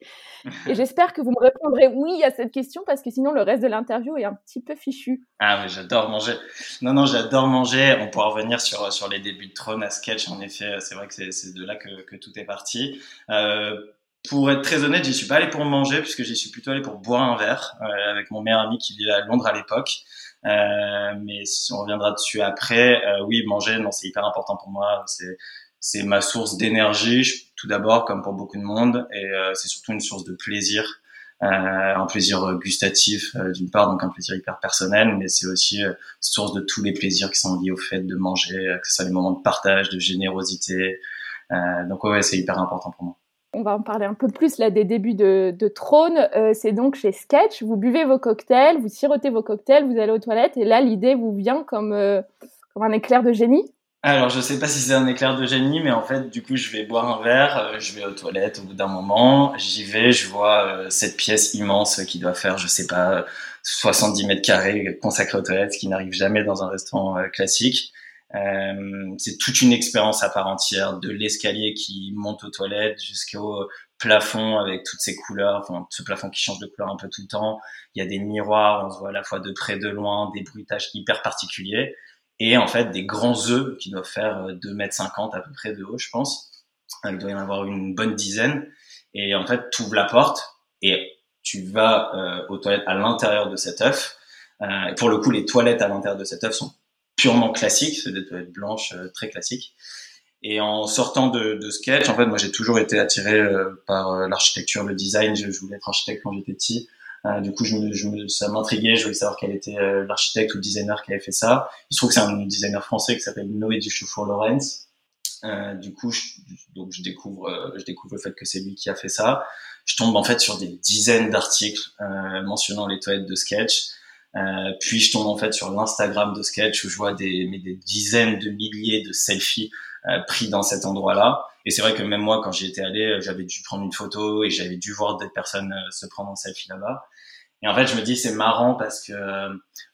Et j'espère que vous me répondrez oui à cette question, parce que sinon, le reste de l'interview est un petit peu fichu. Ah oui, j'adore manger. Non, non, j'adore manger. On pourra revenir sur, sur les débuts de Trône à Sketch. En effet, c'est vrai que c'est de là que, que, tout est parti. Euh, pour être très honnête, j'y suis pas allé pour manger, puisque j'y suis plutôt allé pour boire un verre euh, avec mon meilleur ami qui vivait à Londres à l'époque. Euh, mais si on reviendra dessus après, euh, oui, manger, non, c'est hyper important pour moi. C'est c'est ma source d'énergie, tout d'abord, comme pour beaucoup de monde, et euh, c'est surtout une source de plaisir, euh, un plaisir gustatif d'une part, donc un plaisir hyper personnel, mais c'est aussi source de tous les plaisirs qui sont liés au fait de manger, que ce soit les moments de partage, de générosité. donc ouais, c'est hyper important pour moi on va en parler un peu plus là des débuts de, Trône. Euh, c'est donc chez Sketch. Vous buvez vos cocktails, vous sirotez vos cocktails, vous allez aux toilettes et là l'idée vous vient comme euh, comme un éclair de génie. Alors je sais pas si c'est un éclair de génie, mais en fait du coup je vais boire un verre, euh, je vais aux toilettes au bout d'un moment, j'y vais, je vois cette pièce immense qui doit faire je sais pas 70 mètres carrés consacrée aux toilettes, ce qui n'arrive jamais dans un restaurant classique. Euh, c'est toute une expérience à part entière, de l'escalier qui monte aux toilettes jusqu'au plafond avec toutes ces couleurs, enfin ce plafond qui change de couleur un peu tout le temps. Il y a des miroirs, on se voit à la fois de près, de loin, des bruitages hyper particuliers et en fait des grands œufs qui doivent faire 2 mètres 50 à peu près de haut, je pense. Il doit y en avoir une bonne dizaine. Et en fait, tu ouvres la porte et tu vas euh, aux toilettes à l'intérieur de cet œuf. Euh, pour le coup, les toilettes à l'intérieur de cet œuf sont purement classique, c'est des toilettes blanches euh, très classiques. Et en sortant de, sketch, en fait, moi j'ai toujours été attiré euh, par euh, l'architecture, le design. Je, voulais être architecte quand j'étais petit. du coup, ça m'intriguait. Je voulais savoir quel était l'architecte ou le designer qui avait fait ça. Il se trouve que c'est un designer français qui s'appelle Noé Duchaufour Lorenz. du coup, donc je découvre le fait que c'est lui qui a fait ça. Je tombe en fait sur des dizaines d'articles mentionnant les toilettes de sketch. Euh, puis je tombe en fait sur l'Instagram de Sketch où je vois des, mais des dizaines de milliers de selfies euh, pris dans cet endroit-là. Et c'est vrai que même moi, quand j'y étais allé, euh, j'avais dû prendre une photo et j'avais dû voir des personnes se prendre en selfie là-bas. Et en fait, je me dis c'est marrant parce que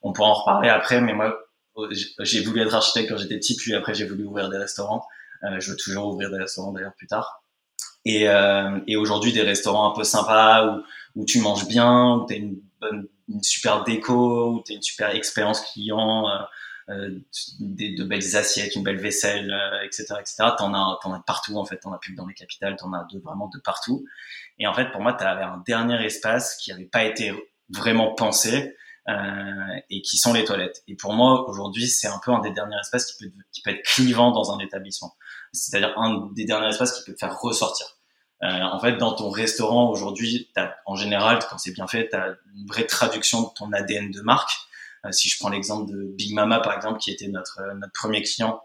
on pourra en reparler après, mais moi, j'ai voulu être architecte quand j'étais petit, puis après j'ai voulu ouvrir des restaurants. je veux toujours ouvrir des restaurants d'ailleurs plus tard. Et, et aujourd'hui, des restaurants un peu sympas où, où tu manges bien, où tu as une bonne une super déco, où tu as une super expérience client, euh, euh des, de belles assiettes, une belle vaisselle, etc., euh, etc. T'en as, t'en as partout en fait. T'en as plus que dans les capitales, t'en as de, vraiment de partout. Et en fait, pour moi, tu avais un dernier espace qui n'avait pas été vraiment pensé euh, et qui sont les toilettes. Et pour moi, aujourd'hui, c'est un peu un des derniers espaces qui peut, qui peut être clivant dans un établissement. C'est-à-dire un des derniers espaces qui peut te faire ressortir. Euh, en fait, dans ton restaurant aujourd'hui, en général, quand c'est bien fait, tu as une vraie traduction de ton ADN de marque. Euh, si je prends l'exemple de Big Mama, par exemple, qui était notre, euh, notre premier client,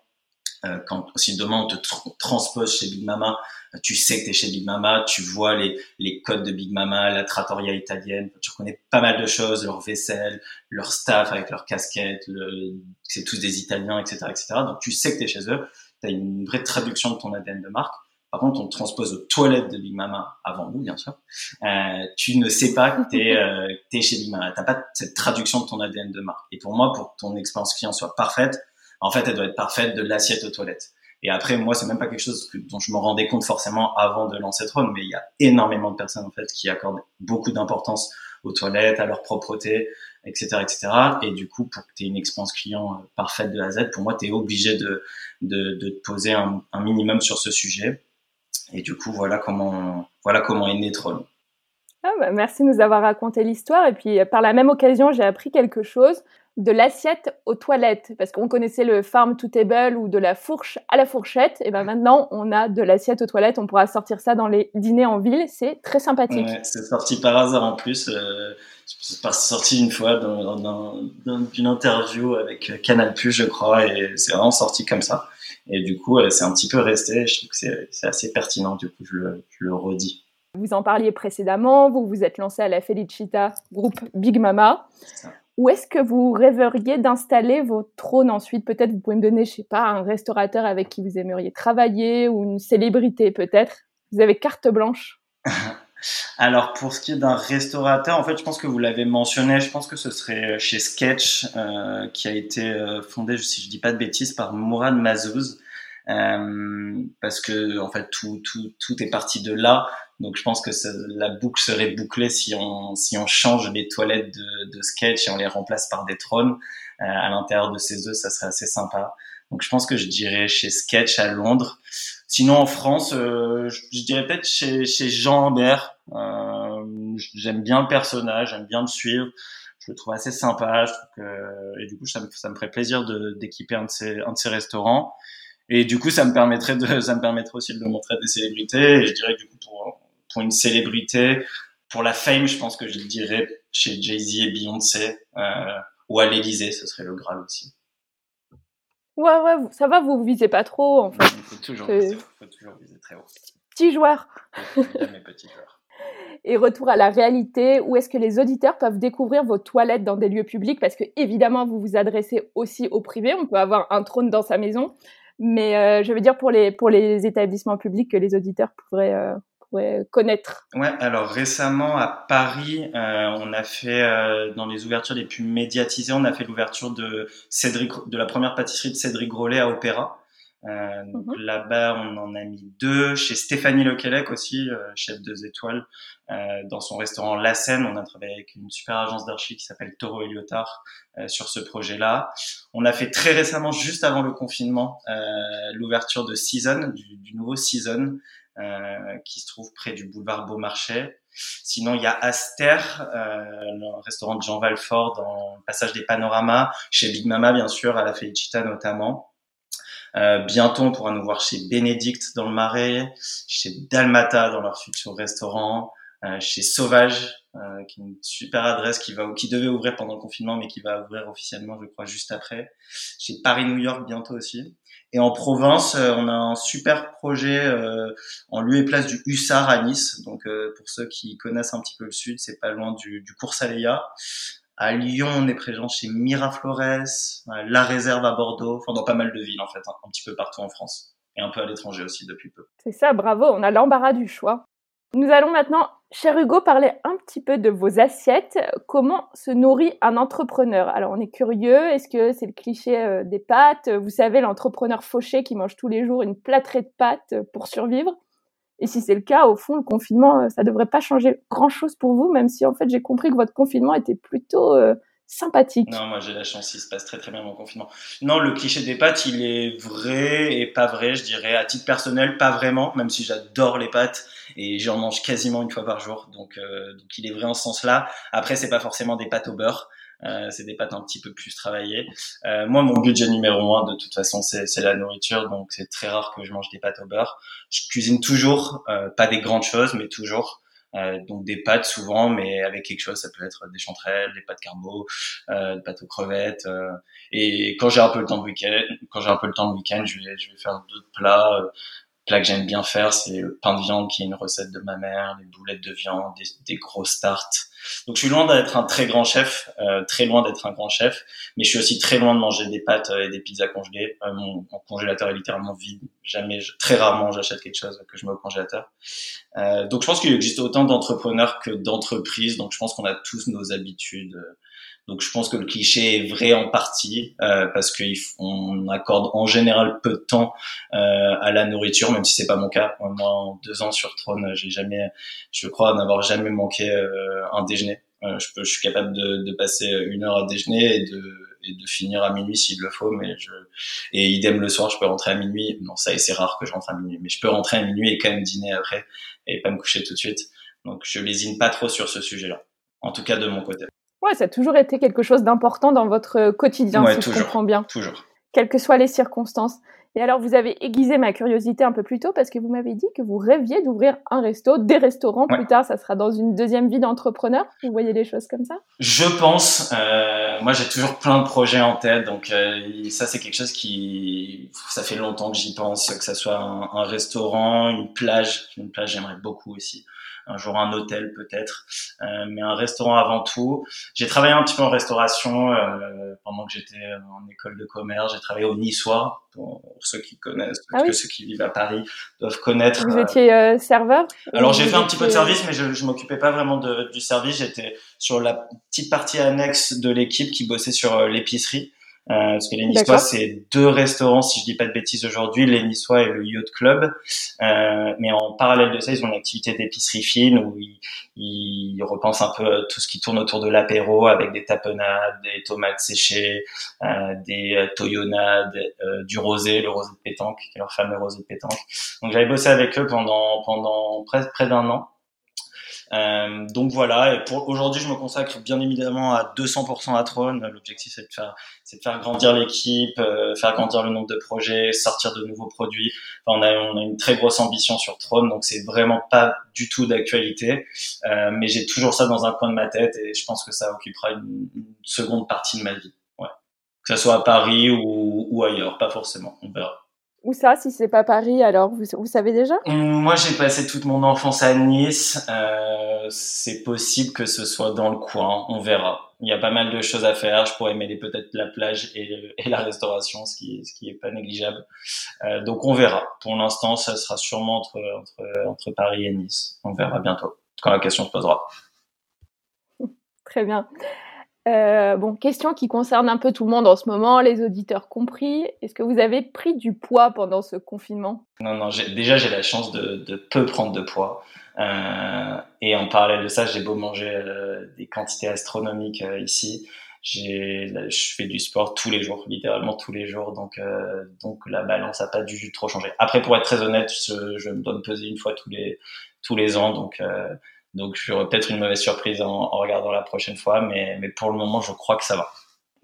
quand si demain on te transpose chez Big Mama, tu sais que tu es chez Big Mama, tu vois les, les codes de Big Mama, la trattoria italienne, tu reconnais pas mal de choses, leur vaisselle, leur staff avec leurs casquettes, c'est tous des Italiens, etc., etc. Donc tu sais que tu es chez eux, tu as une vraie traduction de ton ADN de marque. Par contre, on te transpose aux toilettes de Big Mama avant nous, bien sûr. Euh, tu ne sais pas que tu es, euh, chez Big Mama. Tu pas cette traduction de ton ADN de marque. Et pour moi, pour que ton expérience client soit parfaite, en fait, elle doit être parfaite de l'assiette aux toilettes. Et après, moi, c'est même pas quelque chose dont je me rendais compte forcément avant de lancer Tron, mais il y a énormément de personnes en fait qui accordent beaucoup d'importance aux toilettes, à leur propreté, etc., etc. Et du coup, pour que tu aies une expérience client euh, parfaite de A à Z, pour moi, tu es obligé de, de, de te poser un, un minimum sur ce sujet. Et du coup, voilà comment, voilà comment est né Troll. Ah bah, merci de nous avoir raconté l'histoire. Et puis, par la même occasion, j'ai appris quelque chose de l'assiette aux toilettes. Parce qu'on connaissait le farm to table ou de la fourche à la fourchette. Et ben maintenant, on a de l'assiette aux toilettes. On pourra sortir ça dans les dîners en ville. C'est très sympathique. c'est sorti par hasard en plus. Euh, c'est sorti une fois dans, dans, dans, une interview avec Canal+, je crois. Et c'est vraiment sorti comme ça. Et du coup, c'est un petit peu resté. Je trouve que c'est assez pertinent. Du coup, je le, je le, redis. Vous en parliez précédemment. Vous vous êtes lancé à la Felicita groupe Big Mama. où est-ce que vous rêveriez d'installer vos trônes ensuite? Peut-être vous pouvez me donner, je sais pas, un restaurateur avec qui vous aimeriez travailler ou une célébrité peut-être. Vous avez carte blanche. Alors pour ce qui est d'un restaurateur, en fait, je pense que vous l'avez mentionné. Je pense que ce serait chez Sketch, euh, qui a été euh, fondé, si je dis pas de bêtises, par Mourad Mazouz. Euh, parce que en fait tout, tout, tout est parti de là. Donc je pense que la boucle serait bouclée si on, si on change les toilettes de, de sketch et on les remplace par des trônes euh, à l'intérieur de ces œufs, ça serait assez sympa. Donc je pense que je dirais chez Sketch à Londres. Sinon en France, euh, je, dirais peut-être chez, chez Jean Ambert. Euh, j'aime bien le personnage, j'aime bien le suivre. Je le trouve assez sympa. Je trouve que, et du coup ça me, ça me ferait plaisir d'équiper un de ces un de ces restaurants. Et du coup, ça me permettrait de, ça me permettrait aussi de le montrer à des célébrités. Et je dirais du coup, pour, pour une célébrité, pour la fame, je pense que je dirais chez Jay-Z et Beyoncé, euh, ou à l'Elysée, ce serait le Graal aussi. Ouais, ouais, ça va, vous visez pas trop, en fait. Il faut toujours, viser, faut toujours viser très haut. Petit joueur. mes petits joueurs. Et retour à la réalité, où est-ce que les auditeurs peuvent découvrir vos toilettes dans des lieux publics? Parce que évidemment, vous vous adressez aussi au privé. On peut avoir un trône dans sa maison, mais euh, je veux dire pour les pour les établissements publics que les auditeurs pourraient, euh, pourraient connaître. Ouais, alors récemment à Paris, euh, on a fait euh, dans les ouvertures les plus médiatisées, on a fait l'ouverture de Cédric de la première pâtisserie de Cédric Grolet à Opéra. Euh, donc mhm. là-bas, on en a mis deux. Chez Stéphanie Lequelec aussi, euh, chef deux étoiles, euh, dans son restaurant La Seine, on a travaillé avec une super agence d'archi qui s'appelle Toro et Lyotard sur ce projet-là. On a fait très récemment, juste avant le confinement, l'ouverture de Season, du, du nouveau Season, qui se trouve près du boulevard Beaumarchais. Sinon, il y a Aster, le restaurant de Jean Valfort dans le passage des Panoramas, chez Big Mama bien sûr, à la Felicita notamment. Euh, bientôt, on pourra nous voir chez Bénédicte dans le Marais, chez Dalmata dans leur futur restaurant, euh, chez Sauvage, euh, qui est une super adresse qui va qui devait ouvrir pendant le confinement, mais qui va ouvrir officiellement, je crois, juste après. Chez Paris-New York bientôt aussi. Et en Provence, on a un super projet en lieu et place du Hussard à Nice. Donc pour ceux qui connaissent un petit peu le sud, c'est pas loin du, du Cours Saléa. À Lyon, on est présent chez Miraflores, La Réserve à Bordeaux, enfin dans pas mal de villes en fait, hein, un petit peu partout en France et un peu à l'étranger aussi depuis peu. C'est ça, bravo, on a l'embarras du choix. Nous allons maintenant, cher Hugo, parler un petit peu de vos assiettes. Comment se nourrit un entrepreneur? Alors, on est curieux. Est-ce que c'est le cliché euh, des pâtes? Vous savez, l'entrepreneur fauché qui mange tous les jours une plâtrée de pâtes pour survivre et si c'est le cas, au fond, le confinement, euh, ça devrait pas changer grand-chose pour vous, même si en fait j'ai compris que votre confinement était plutôt euh, sympathique. Non, moi j'ai la chance, il se passe très très bien mon confinement. Non, le cliché des pâtes, il est vrai et pas vrai, je dirais. À titre personnel, pas vraiment, même si j'adore les pâtes et j'en mange quasiment une fois par jour. Donc, euh, donc il est vrai en ce sens-là. Après, c'est pas forcément des pâtes au beurre. Euh, c'est des pâtes un petit peu plus travaillées. Euh, moi, mon budget numéro un, de toute façon, c'est la nourriture, donc c'est très rare que je mange des pâtes au beurre. Je cuisine toujours, euh, pas des grandes choses, mais toujours. Donc des pâtes souvent, mais avec quelque chose, ça peut être des chanterelles, des pâtes carbo, des pâtes aux crevettes. et quand j'ai un peu le temps de week-end, quand j'ai un peu le temps de week-end, je vais, je vais faire d'autres plats plat que j'aime bien faire, c'est le pain de viande qui est une recette de ma mère, les boulettes de viande, des, grosses tartes. Donc je suis loin d'être un très grand chef, euh, très loin d'être un grand chef, mais je suis aussi très loin de manger des pâtes euh, et des pizzas congelées. Euh, mon, congélateur est littéralement vide. Jamais, très rarement j'achète quelque chose que je mets au congélateur. Euh, donc je pense qu'il existe autant d'entrepreneurs que d'entreprises. Donc je pense qu'on a tous nos habitudes donc je pense que le cliché est vrai en partie euh, parce qu'on accorde en général peu de temps euh, à la nourriture, même si c'est pas mon cas. Moi, en deux ans sur Trône, j'ai jamais, je crois n'avoir jamais manqué euh, un déjeuner. Euh, je peux, je suis capable de, de, passer une heure à déjeuner et de, et de finir à minuit s'il le faut, mais je et idem le soir, je peux rentrer à minuit. Non, ça c'est rare que je rentre à minuit, mais je peux rentrer à minuit et quand même dîner après et pas me coucher tout de suite. Donc je lésine pas trop sur ce sujet-là, en tout cas de mon côté. Ouais, ça a toujours été quelque chose d'important dans votre quotidien, si je comprends bien. Toujours. Quelles que soient les circonstances. Et alors, vous avez aiguisé ma curiosité un peu plus tôt parce que vous m'avez dit que vous rêviez d'ouvrir un resto, des restaurants plus tard. Ça sera dans une deuxième vie d'entrepreneur. Vous voyez les choses comme ça? Je pense. Euh, moi, j'ai toujours plein de projets en tête. Donc, euh, ça, c'est quelque chose qui. Ça fait longtemps que j'y pense, que ça soit un, un, restaurant, une plage. Une plage, j'aimerais beaucoup aussi un jour un hôtel peut-être, euh, mais un restaurant avant tout. J'ai travaillé un petit peu en restauration euh, pendant que j'étais en école de commerce. J'ai travaillé au Niçois, pour, ceux qui connaissent, ah que ceux qui vivent à Paris doivent connaître. Vous étiez euh, serveur Alors j'ai fait un petit peu de service, mais je, je m'occupais pas vraiment de, du service. J'étais sur la petite partie annexe de l'équipe qui bossait sur l'épicerie. Euh, parce que les Niçois, c'est deux restaurants, si je dis pas de bêtises aujourd'hui, les Niçois et le Yacht Club. Euh, mais en parallèle de ça, ils ont une activité d'épicerie fine où ils, ils, repensent un peu tout ce qui tourne autour de l'apéro avec des tapenades, des tomates séchées, euh, des euh, toyonades, euh, du rosé, le rosé de pétanque, qui est leur fameux rosé de pétanque. Donc j'avais bossé avec eux pendant pendant près, près d'un an. Euh, donc voilà, pour aujourd'hui, je me consacre bien évidemment à 200% à Tron. L'objectif, c'est de faire, c'est de faire grandir l'équipe, euh, faire grandir le nombre de projets, sortir de nouveaux produits. Enfin, on a, on a une très grosse ambition sur Tron, donc c'est vraiment pas du tout d'actualité. Euh, mais j'ai toujours ça dans un coin de ma tête et je pense que ça occupera une, une seconde partie de ma vie. Ouais. Que ce soit à Paris ou, ou ailleurs, pas forcément. On verra. Où ça, si c'est pas Paris, alors vous, vous savez déjà? Moi, j'ai passé toute mon enfance à Nice. Euh, c'est possible que ce soit dans le coin. On verra. Il y a pas mal de choses à faire. Je pourrais mêler peut-être la plage et, et, la restauration, ce qui, ce qui est pas négligeable. Euh, donc, on verra. Pour l'instant, ça sera sûrement entre, entre, entre Paris et Nice. On verra bientôt quand la question se posera. Très bien. Euh, bon, question qui concerne un peu tout le monde en ce moment, les auditeurs compris. Est-ce que vous avez pris du poids pendant ce confinement? Non, non. Déjà, j'ai la chance de, peu prendre de poids. Euh, et en parallèle de ça, j'ai beau manger euh, des quantités astronomiques euh, ici. Je fais du sport tous les jours, littéralement tous les jours. Donc, donc la balance a pas dû trop changer. Après, pour être très honnête, je, je me donne peser une fois tous les tous les ans. Donc donc j'aurai peut-être une mauvaise surprise en, en, regardant la prochaine fois, mais, mais pour le moment, je crois que ça va.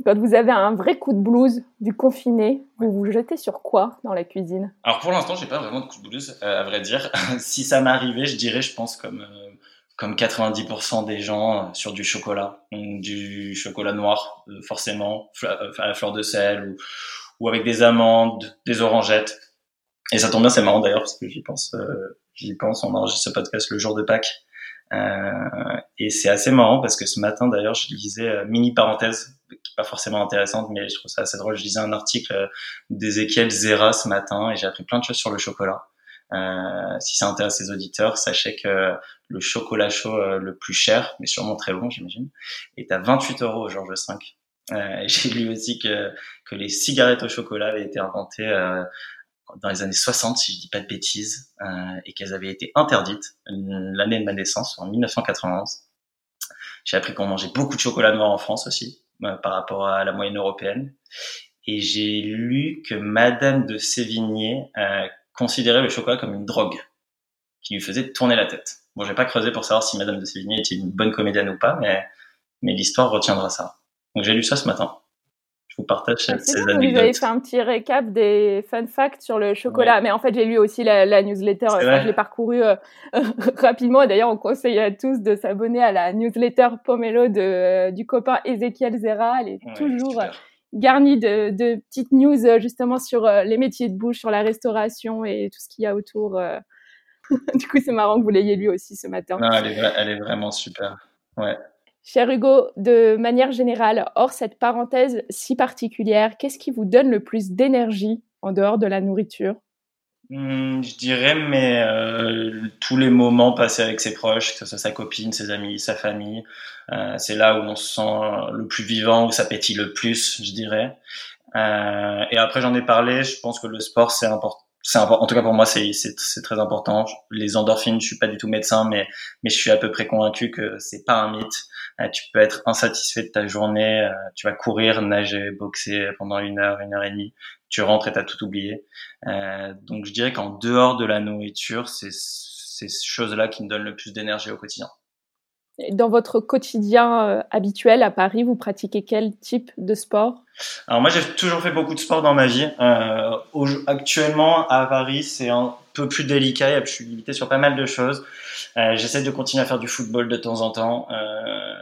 Quand vous avez un vrai coup de blues du confiné, vous vous jetez sur quoi dans la cuisine? Alors pour l'instant, j'ai pas vraiment de coup de blues, euh, à vrai dire. si ça m'arrivait, je dirais, je pense comme euh, comme 90% des gens euh, sur du chocolat, du chocolat noir forcément, à la fleur de sel ou, ou avec des amandes, des orangettes. Et ça tombe bien, c'est marrant d'ailleurs parce que j'y pense, j'y pense. On enregistre ce podcast le jour de Pâques. Euh, et c'est assez marrant parce que ce matin d'ailleurs je lisais euh, mini parenthèse qui est pas forcément intéressante mais je trouve ça assez drôle. Je lisais un article euh, d'Ezekiel Zera ce matin et j'ai appris plein de choses sur le chocolat. Si ça intéresse les auditeurs sachez que le chocolat chaud le plus cher mais sûrement très bon j'imagine est à 28 euros au Georges V. Euh, j'ai lu aussi que les cigarettes au chocolat avaient été inventées dans les années 60, si je dis pas de bêtises, euh, et qu'elles avaient été interdites l'année de ma naissance, en 1991. J'ai appris qu'on mangeait beaucoup de chocolat noir en France aussi, euh, par rapport à la moyenne européenne. Et j'ai lu que Madame de Sévigné euh, considérait le chocolat comme une drogue qui lui faisait tourner la tête. Bon, j'ai pas creusé pour savoir si Madame de Sévigné était une bonne comédienne ou pas, mais, mais l'histoire retiendra ça. Donc j'ai lu ça ce matin je vous partage ces, ces anecdotes. Vous avez fait un petit récap des fun facts sur le chocolat, ouais. mais en fait j'ai lu aussi la, la newsletter. je l'ai parcouru euh, rapidement. D'ailleurs, on conseille à tous de s'abonner à la newsletter Pomelo de euh, du copain Ezekiel Zera. Elle est ouais, toujours super. garnie de, de, petites news euh, justement sur euh, les métiers de bouche, sur la restauration et tout ce qu'il y a autour. Euh. du coup, c'est marrant que vous l'ayez lu aussi ce matin. Non, elle est, elle est vraiment super. Ouais. Cher Hugo, de manière générale, hors cette parenthèse si particulière, qu'est-ce qui vous donne le plus d'énergie en dehors de la nourriture? Mmh, Je dirais, mais euh, tous les moments passés avec ses proches, que ce soit sa copine, ses amis, sa famille, euh, c'est là où on se sent le plus vivant, où ça pétille le plus, je dirais. Euh, et après, j'en ai parlé, je pense que le sport, c'est important c'est en tout cas pour moi c'est très important les endorphines je suis pas du tout médecin mais mais je suis à peu près convaincu que c'est pas un mythe euh, tu peux être insatisfait de ta journée, euh, tu vas courir, nager, boxer pendant une heure, une heure et demie, tu rentres et t'as tout oublié. Euh, donc je dirais qu'en dehors de la nourriture, c'est ces choses-là qui me donnent le plus d'énergie au quotidien. Dans votre quotidien euh, habituel à Paris, vous pratiquez quel type de sport? Alors moi, j'ai toujours fait beaucoup de sport dans ma vie. Euh, actuellement, à Paris, c'est un peu plus délicat. Je suis limité sur pas mal de choses. Euh, J'essaie de continuer à faire du football de temps en temps. Euh,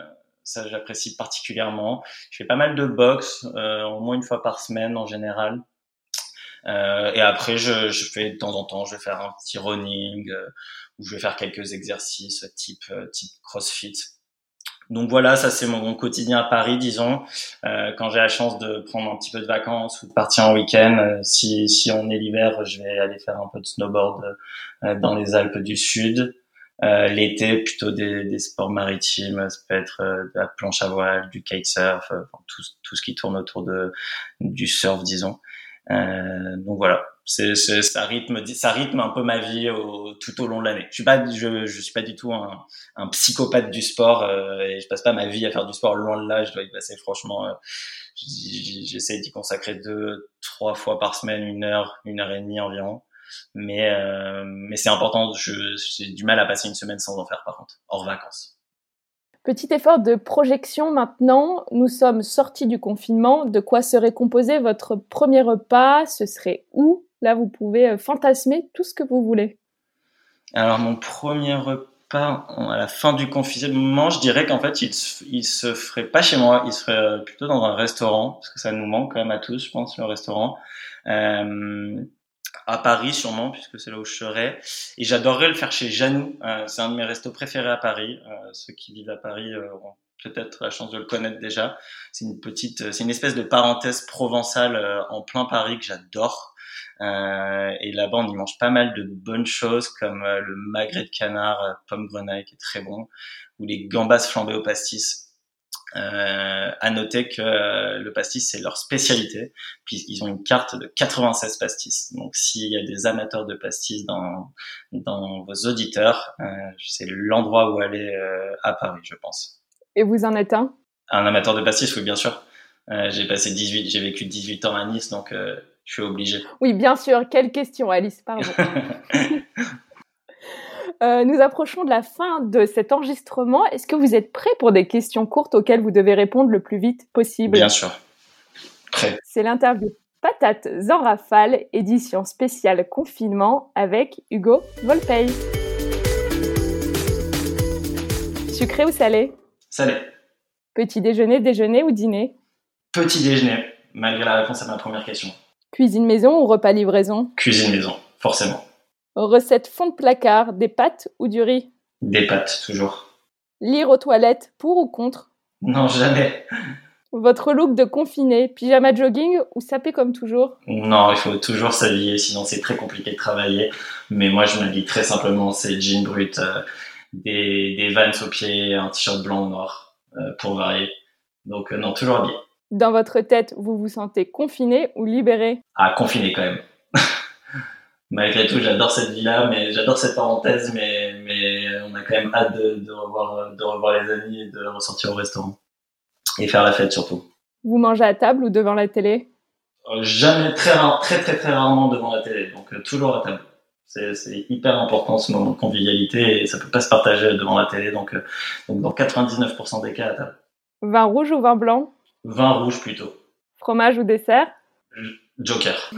ça, j'apprécie particulièrement. Je fais pas mal de boxe, euh, au moins une fois par semaine en général. Euh, et après, je, je, fais de temps en temps, je vais faire un petit running ou je vais faire quelques exercices type euh, type CrossFit. Donc voilà, ça c'est mon, quotidien à Paris, disons. Euh, quand j'ai la chance de prendre un petit peu de vacances ou de partir en week-end, euh, si, si on est l'hiver, je vais aller faire un peu de snowboard dans les Alpes du Sud. L'été, plutôt des, des, sports maritimes, ça peut être de la planche à voile, du kitesurf, tout, tout ce qui tourne autour de du surf, disons. Euh, donc voilà, c'est, ça rythme, ça rythme un peu ma vie au, tout au long de l'année. Je suis pas, je, je suis pas du tout un, un psychopathe du sport euh, et je passe pas ma vie à faire du sport loin de là. Je dois y passer franchement. Euh, j'essaie d'y consacrer deux, trois fois par semaine, une heure, une heure et demie environ. Mais euh, mais c'est important. J'ai du mal à passer une semaine sans en faire par contre, hors vacances. Petit effort de projection maintenant. Nous sommes sortis du confinement. De quoi serait composé votre premier repas? Ce serait où? Là, vous pouvez euh, fantasmer tout ce que vous voulez. Alors, mon premier repas à la fin du confinement, je dirais qu'en fait, il, il se ferait pas chez moi. Il serait euh, plutôt dans un restaurant, parce que ça nous manque quand même à tous, je pense, le restaurant. Euh, à Paris sûrement puisque c'est là où je serai et j'adorerais le faire chez Janou euh, c'est un de mes restos préférés à Paris ceux qui vivent à Paris euh, ont peut-être la chance de le connaître déjà c'est une petite c'est une espèce de parenthèse provençale en plein Paris que j'adore et là-bas on y mange pas mal de bonnes choses comme le magret de canard pomme grenaille qui est très bon ou les gambas flambées au pastis euh, à noter que euh, le pastis c'est leur spécialité, puisqu'ils ont une carte de 96 pastis. Donc s'il y a des amateurs de pastis dans dans vos auditeurs, euh, c'est l'endroit où aller euh, à Paris, je pense. Et vous en êtes un? Un amateur de pastis, oui, bien sûr. Euh, j'ai passé 18, j'ai vécu 18 ans à Nice, donc je suis obligé. Oui, bien sûr. Quelle question, Alice Pardon. Euh, nous approchons de la fin de cet enregistrement. Est-ce que vous êtes prêt pour des questions courtes auxquelles vous devez répondre le plus vite possible? Bien sûr. Prêt. C'est l'interview Patates en rafale, édition spéciale confinement avec Hugo Volpey. Sucré ou salé? Salé. Petit déjeuner, déjeuner ou dîner? Petit déjeuner, malgré la réponse à ma première question. Cuisine maison ou repas livraison? Cuisine maison, forcément. Recette fond de placard, des pâtes ou du riz? Des pâtes, toujours. Lire aux toilettes, pour ou contre? Non, jamais. Votre look de confiné, pyjama jogging ou sapé comme toujours? Non, il faut toujours s'habiller, sinon c'est très compliqué de travailler. Mais moi, je m'habille très simplement, c'est jean brut, euh, des, des vans aux pieds, un t-shirt blanc ou noir, euh, pour varier. Donc euh, non, toujours habillé. Dans votre tête, vous vous sentez confiné ou libéré? Ah, confiné quand même malgré tout, j'adore cette vie-là, mais j'adore cette parenthèse, mais, mais on a quand même hâte de, de, revoir, de revoir les amis et de ressortir au restaurant. Et faire la fête surtout. Vous mangez à table ou devant la télé? Euh, Jamais, très, rare, très très très rarement devant la télé, donc toujours à table. C'est hyper important ce moment de convivialité et ça peut pas se partager devant la télé, donc, euh, donc dans 99% des cas à table. Vin rouge ou vin blanc? Vin rouge plutôt. Fromage ou dessert? Joker.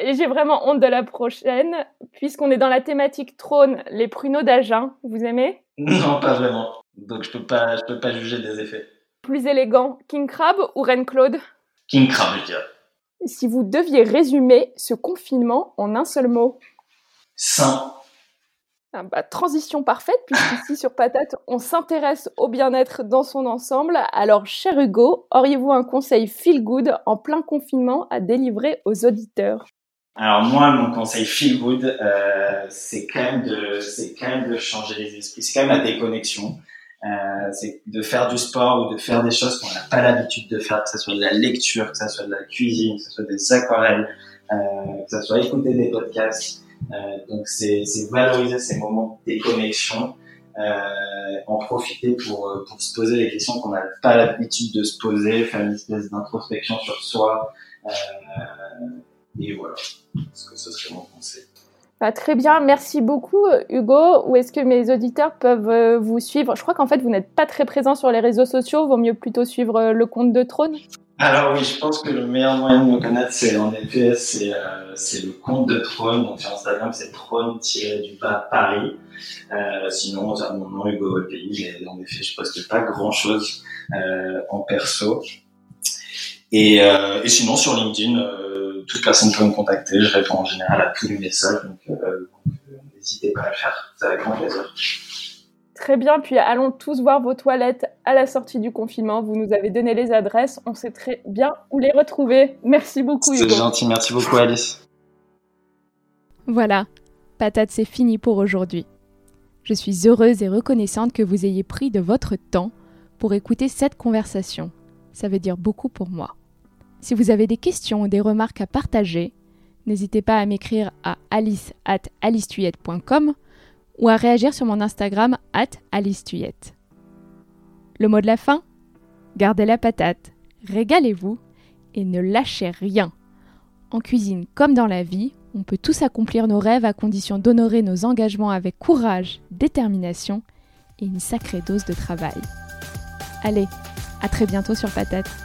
Et j'ai vraiment honte de la prochaine, puisqu'on est dans la thématique trône, les pruneaux d'Agen. Vous aimez? Non, pas vraiment. Donc je peux pas, je peux pas juger des effets. Plus élégant, King Crab ou Reine Claude? King Crab, je dirais. Si vous deviez résumer ce confinement en un seul mot Sain. Ah bah, transition parfaite, puisqu'ici sur Patate, on s'intéresse au bien-être dans son ensemble. Alors, cher Hugo, auriez-vous un conseil feel good en plein confinement à délivrer aux auditeurs? Alors moi, mon conseil feel good, euh, c'est quand même de, c'est quand même de changer les esprits. C'est quand même la déconnexion. Euh, c'est de faire du sport ou de faire des choses qu'on n'a pas l'habitude de faire, que ce soit de la lecture, que ce soit de la cuisine, que ce soit des aquarelles, euh, que ce soit écouter des podcasts. Euh, donc c'est, valoriser ces moments de déconnexion, euh, en profiter pour, euh, pour se poser les questions qu'on n'a pas l'habitude de se poser, faire une espèce d'introspection sur soi. Euh, et voilà, ce que ce serait mon conseil? Bah, très bien, merci beaucoup Hugo. Où est-ce que mes auditeurs peuvent euh, vous suivre? Je crois qu'en fait vous n'êtes pas très présent sur les réseaux sociaux, vaut mieux plutôt suivre euh, le compte de Trône. Alors oui, je pense que le meilleur moyen de me connaître, c'est en effet, c'est euh, le compte de Trône. Donc sur Instagram, c'est trône-du-bas Paris. Euh, sinon, mon nom Hugo Volpelli, mais en effet, je poste pas grand-chose euh, en perso. Et, euh, et, sinon, sur LinkedIn, euh, toute personne peut me contacter. Je réponds en général à tous les messages, donc, euh, n'hésitez pas à le faire. C'est avec grand plaisir. Très bien, puis allons tous voir vos toilettes à la sortie du confinement. Vous nous avez donné les adresses, on sait très bien où les retrouver. Merci beaucoup. C'est gentil, merci beaucoup Alice. Voilà, patate, c'est fini pour aujourd'hui. Je suis heureuse et reconnaissante que vous ayez pris de votre temps pour écouter cette conversation. Ça veut dire beaucoup pour moi. Si vous avez des questions ou des remarques à partager, n'hésitez pas à m'écrire à alice at ou à réagir sur mon Instagram at alicetuyette. Le mot de la fin Gardez la patate, régalez-vous et ne lâchez rien. En cuisine comme dans la vie, on peut tous accomplir nos rêves à condition d'honorer nos engagements avec courage, détermination et une sacrée dose de travail. Allez, à très bientôt sur Patate.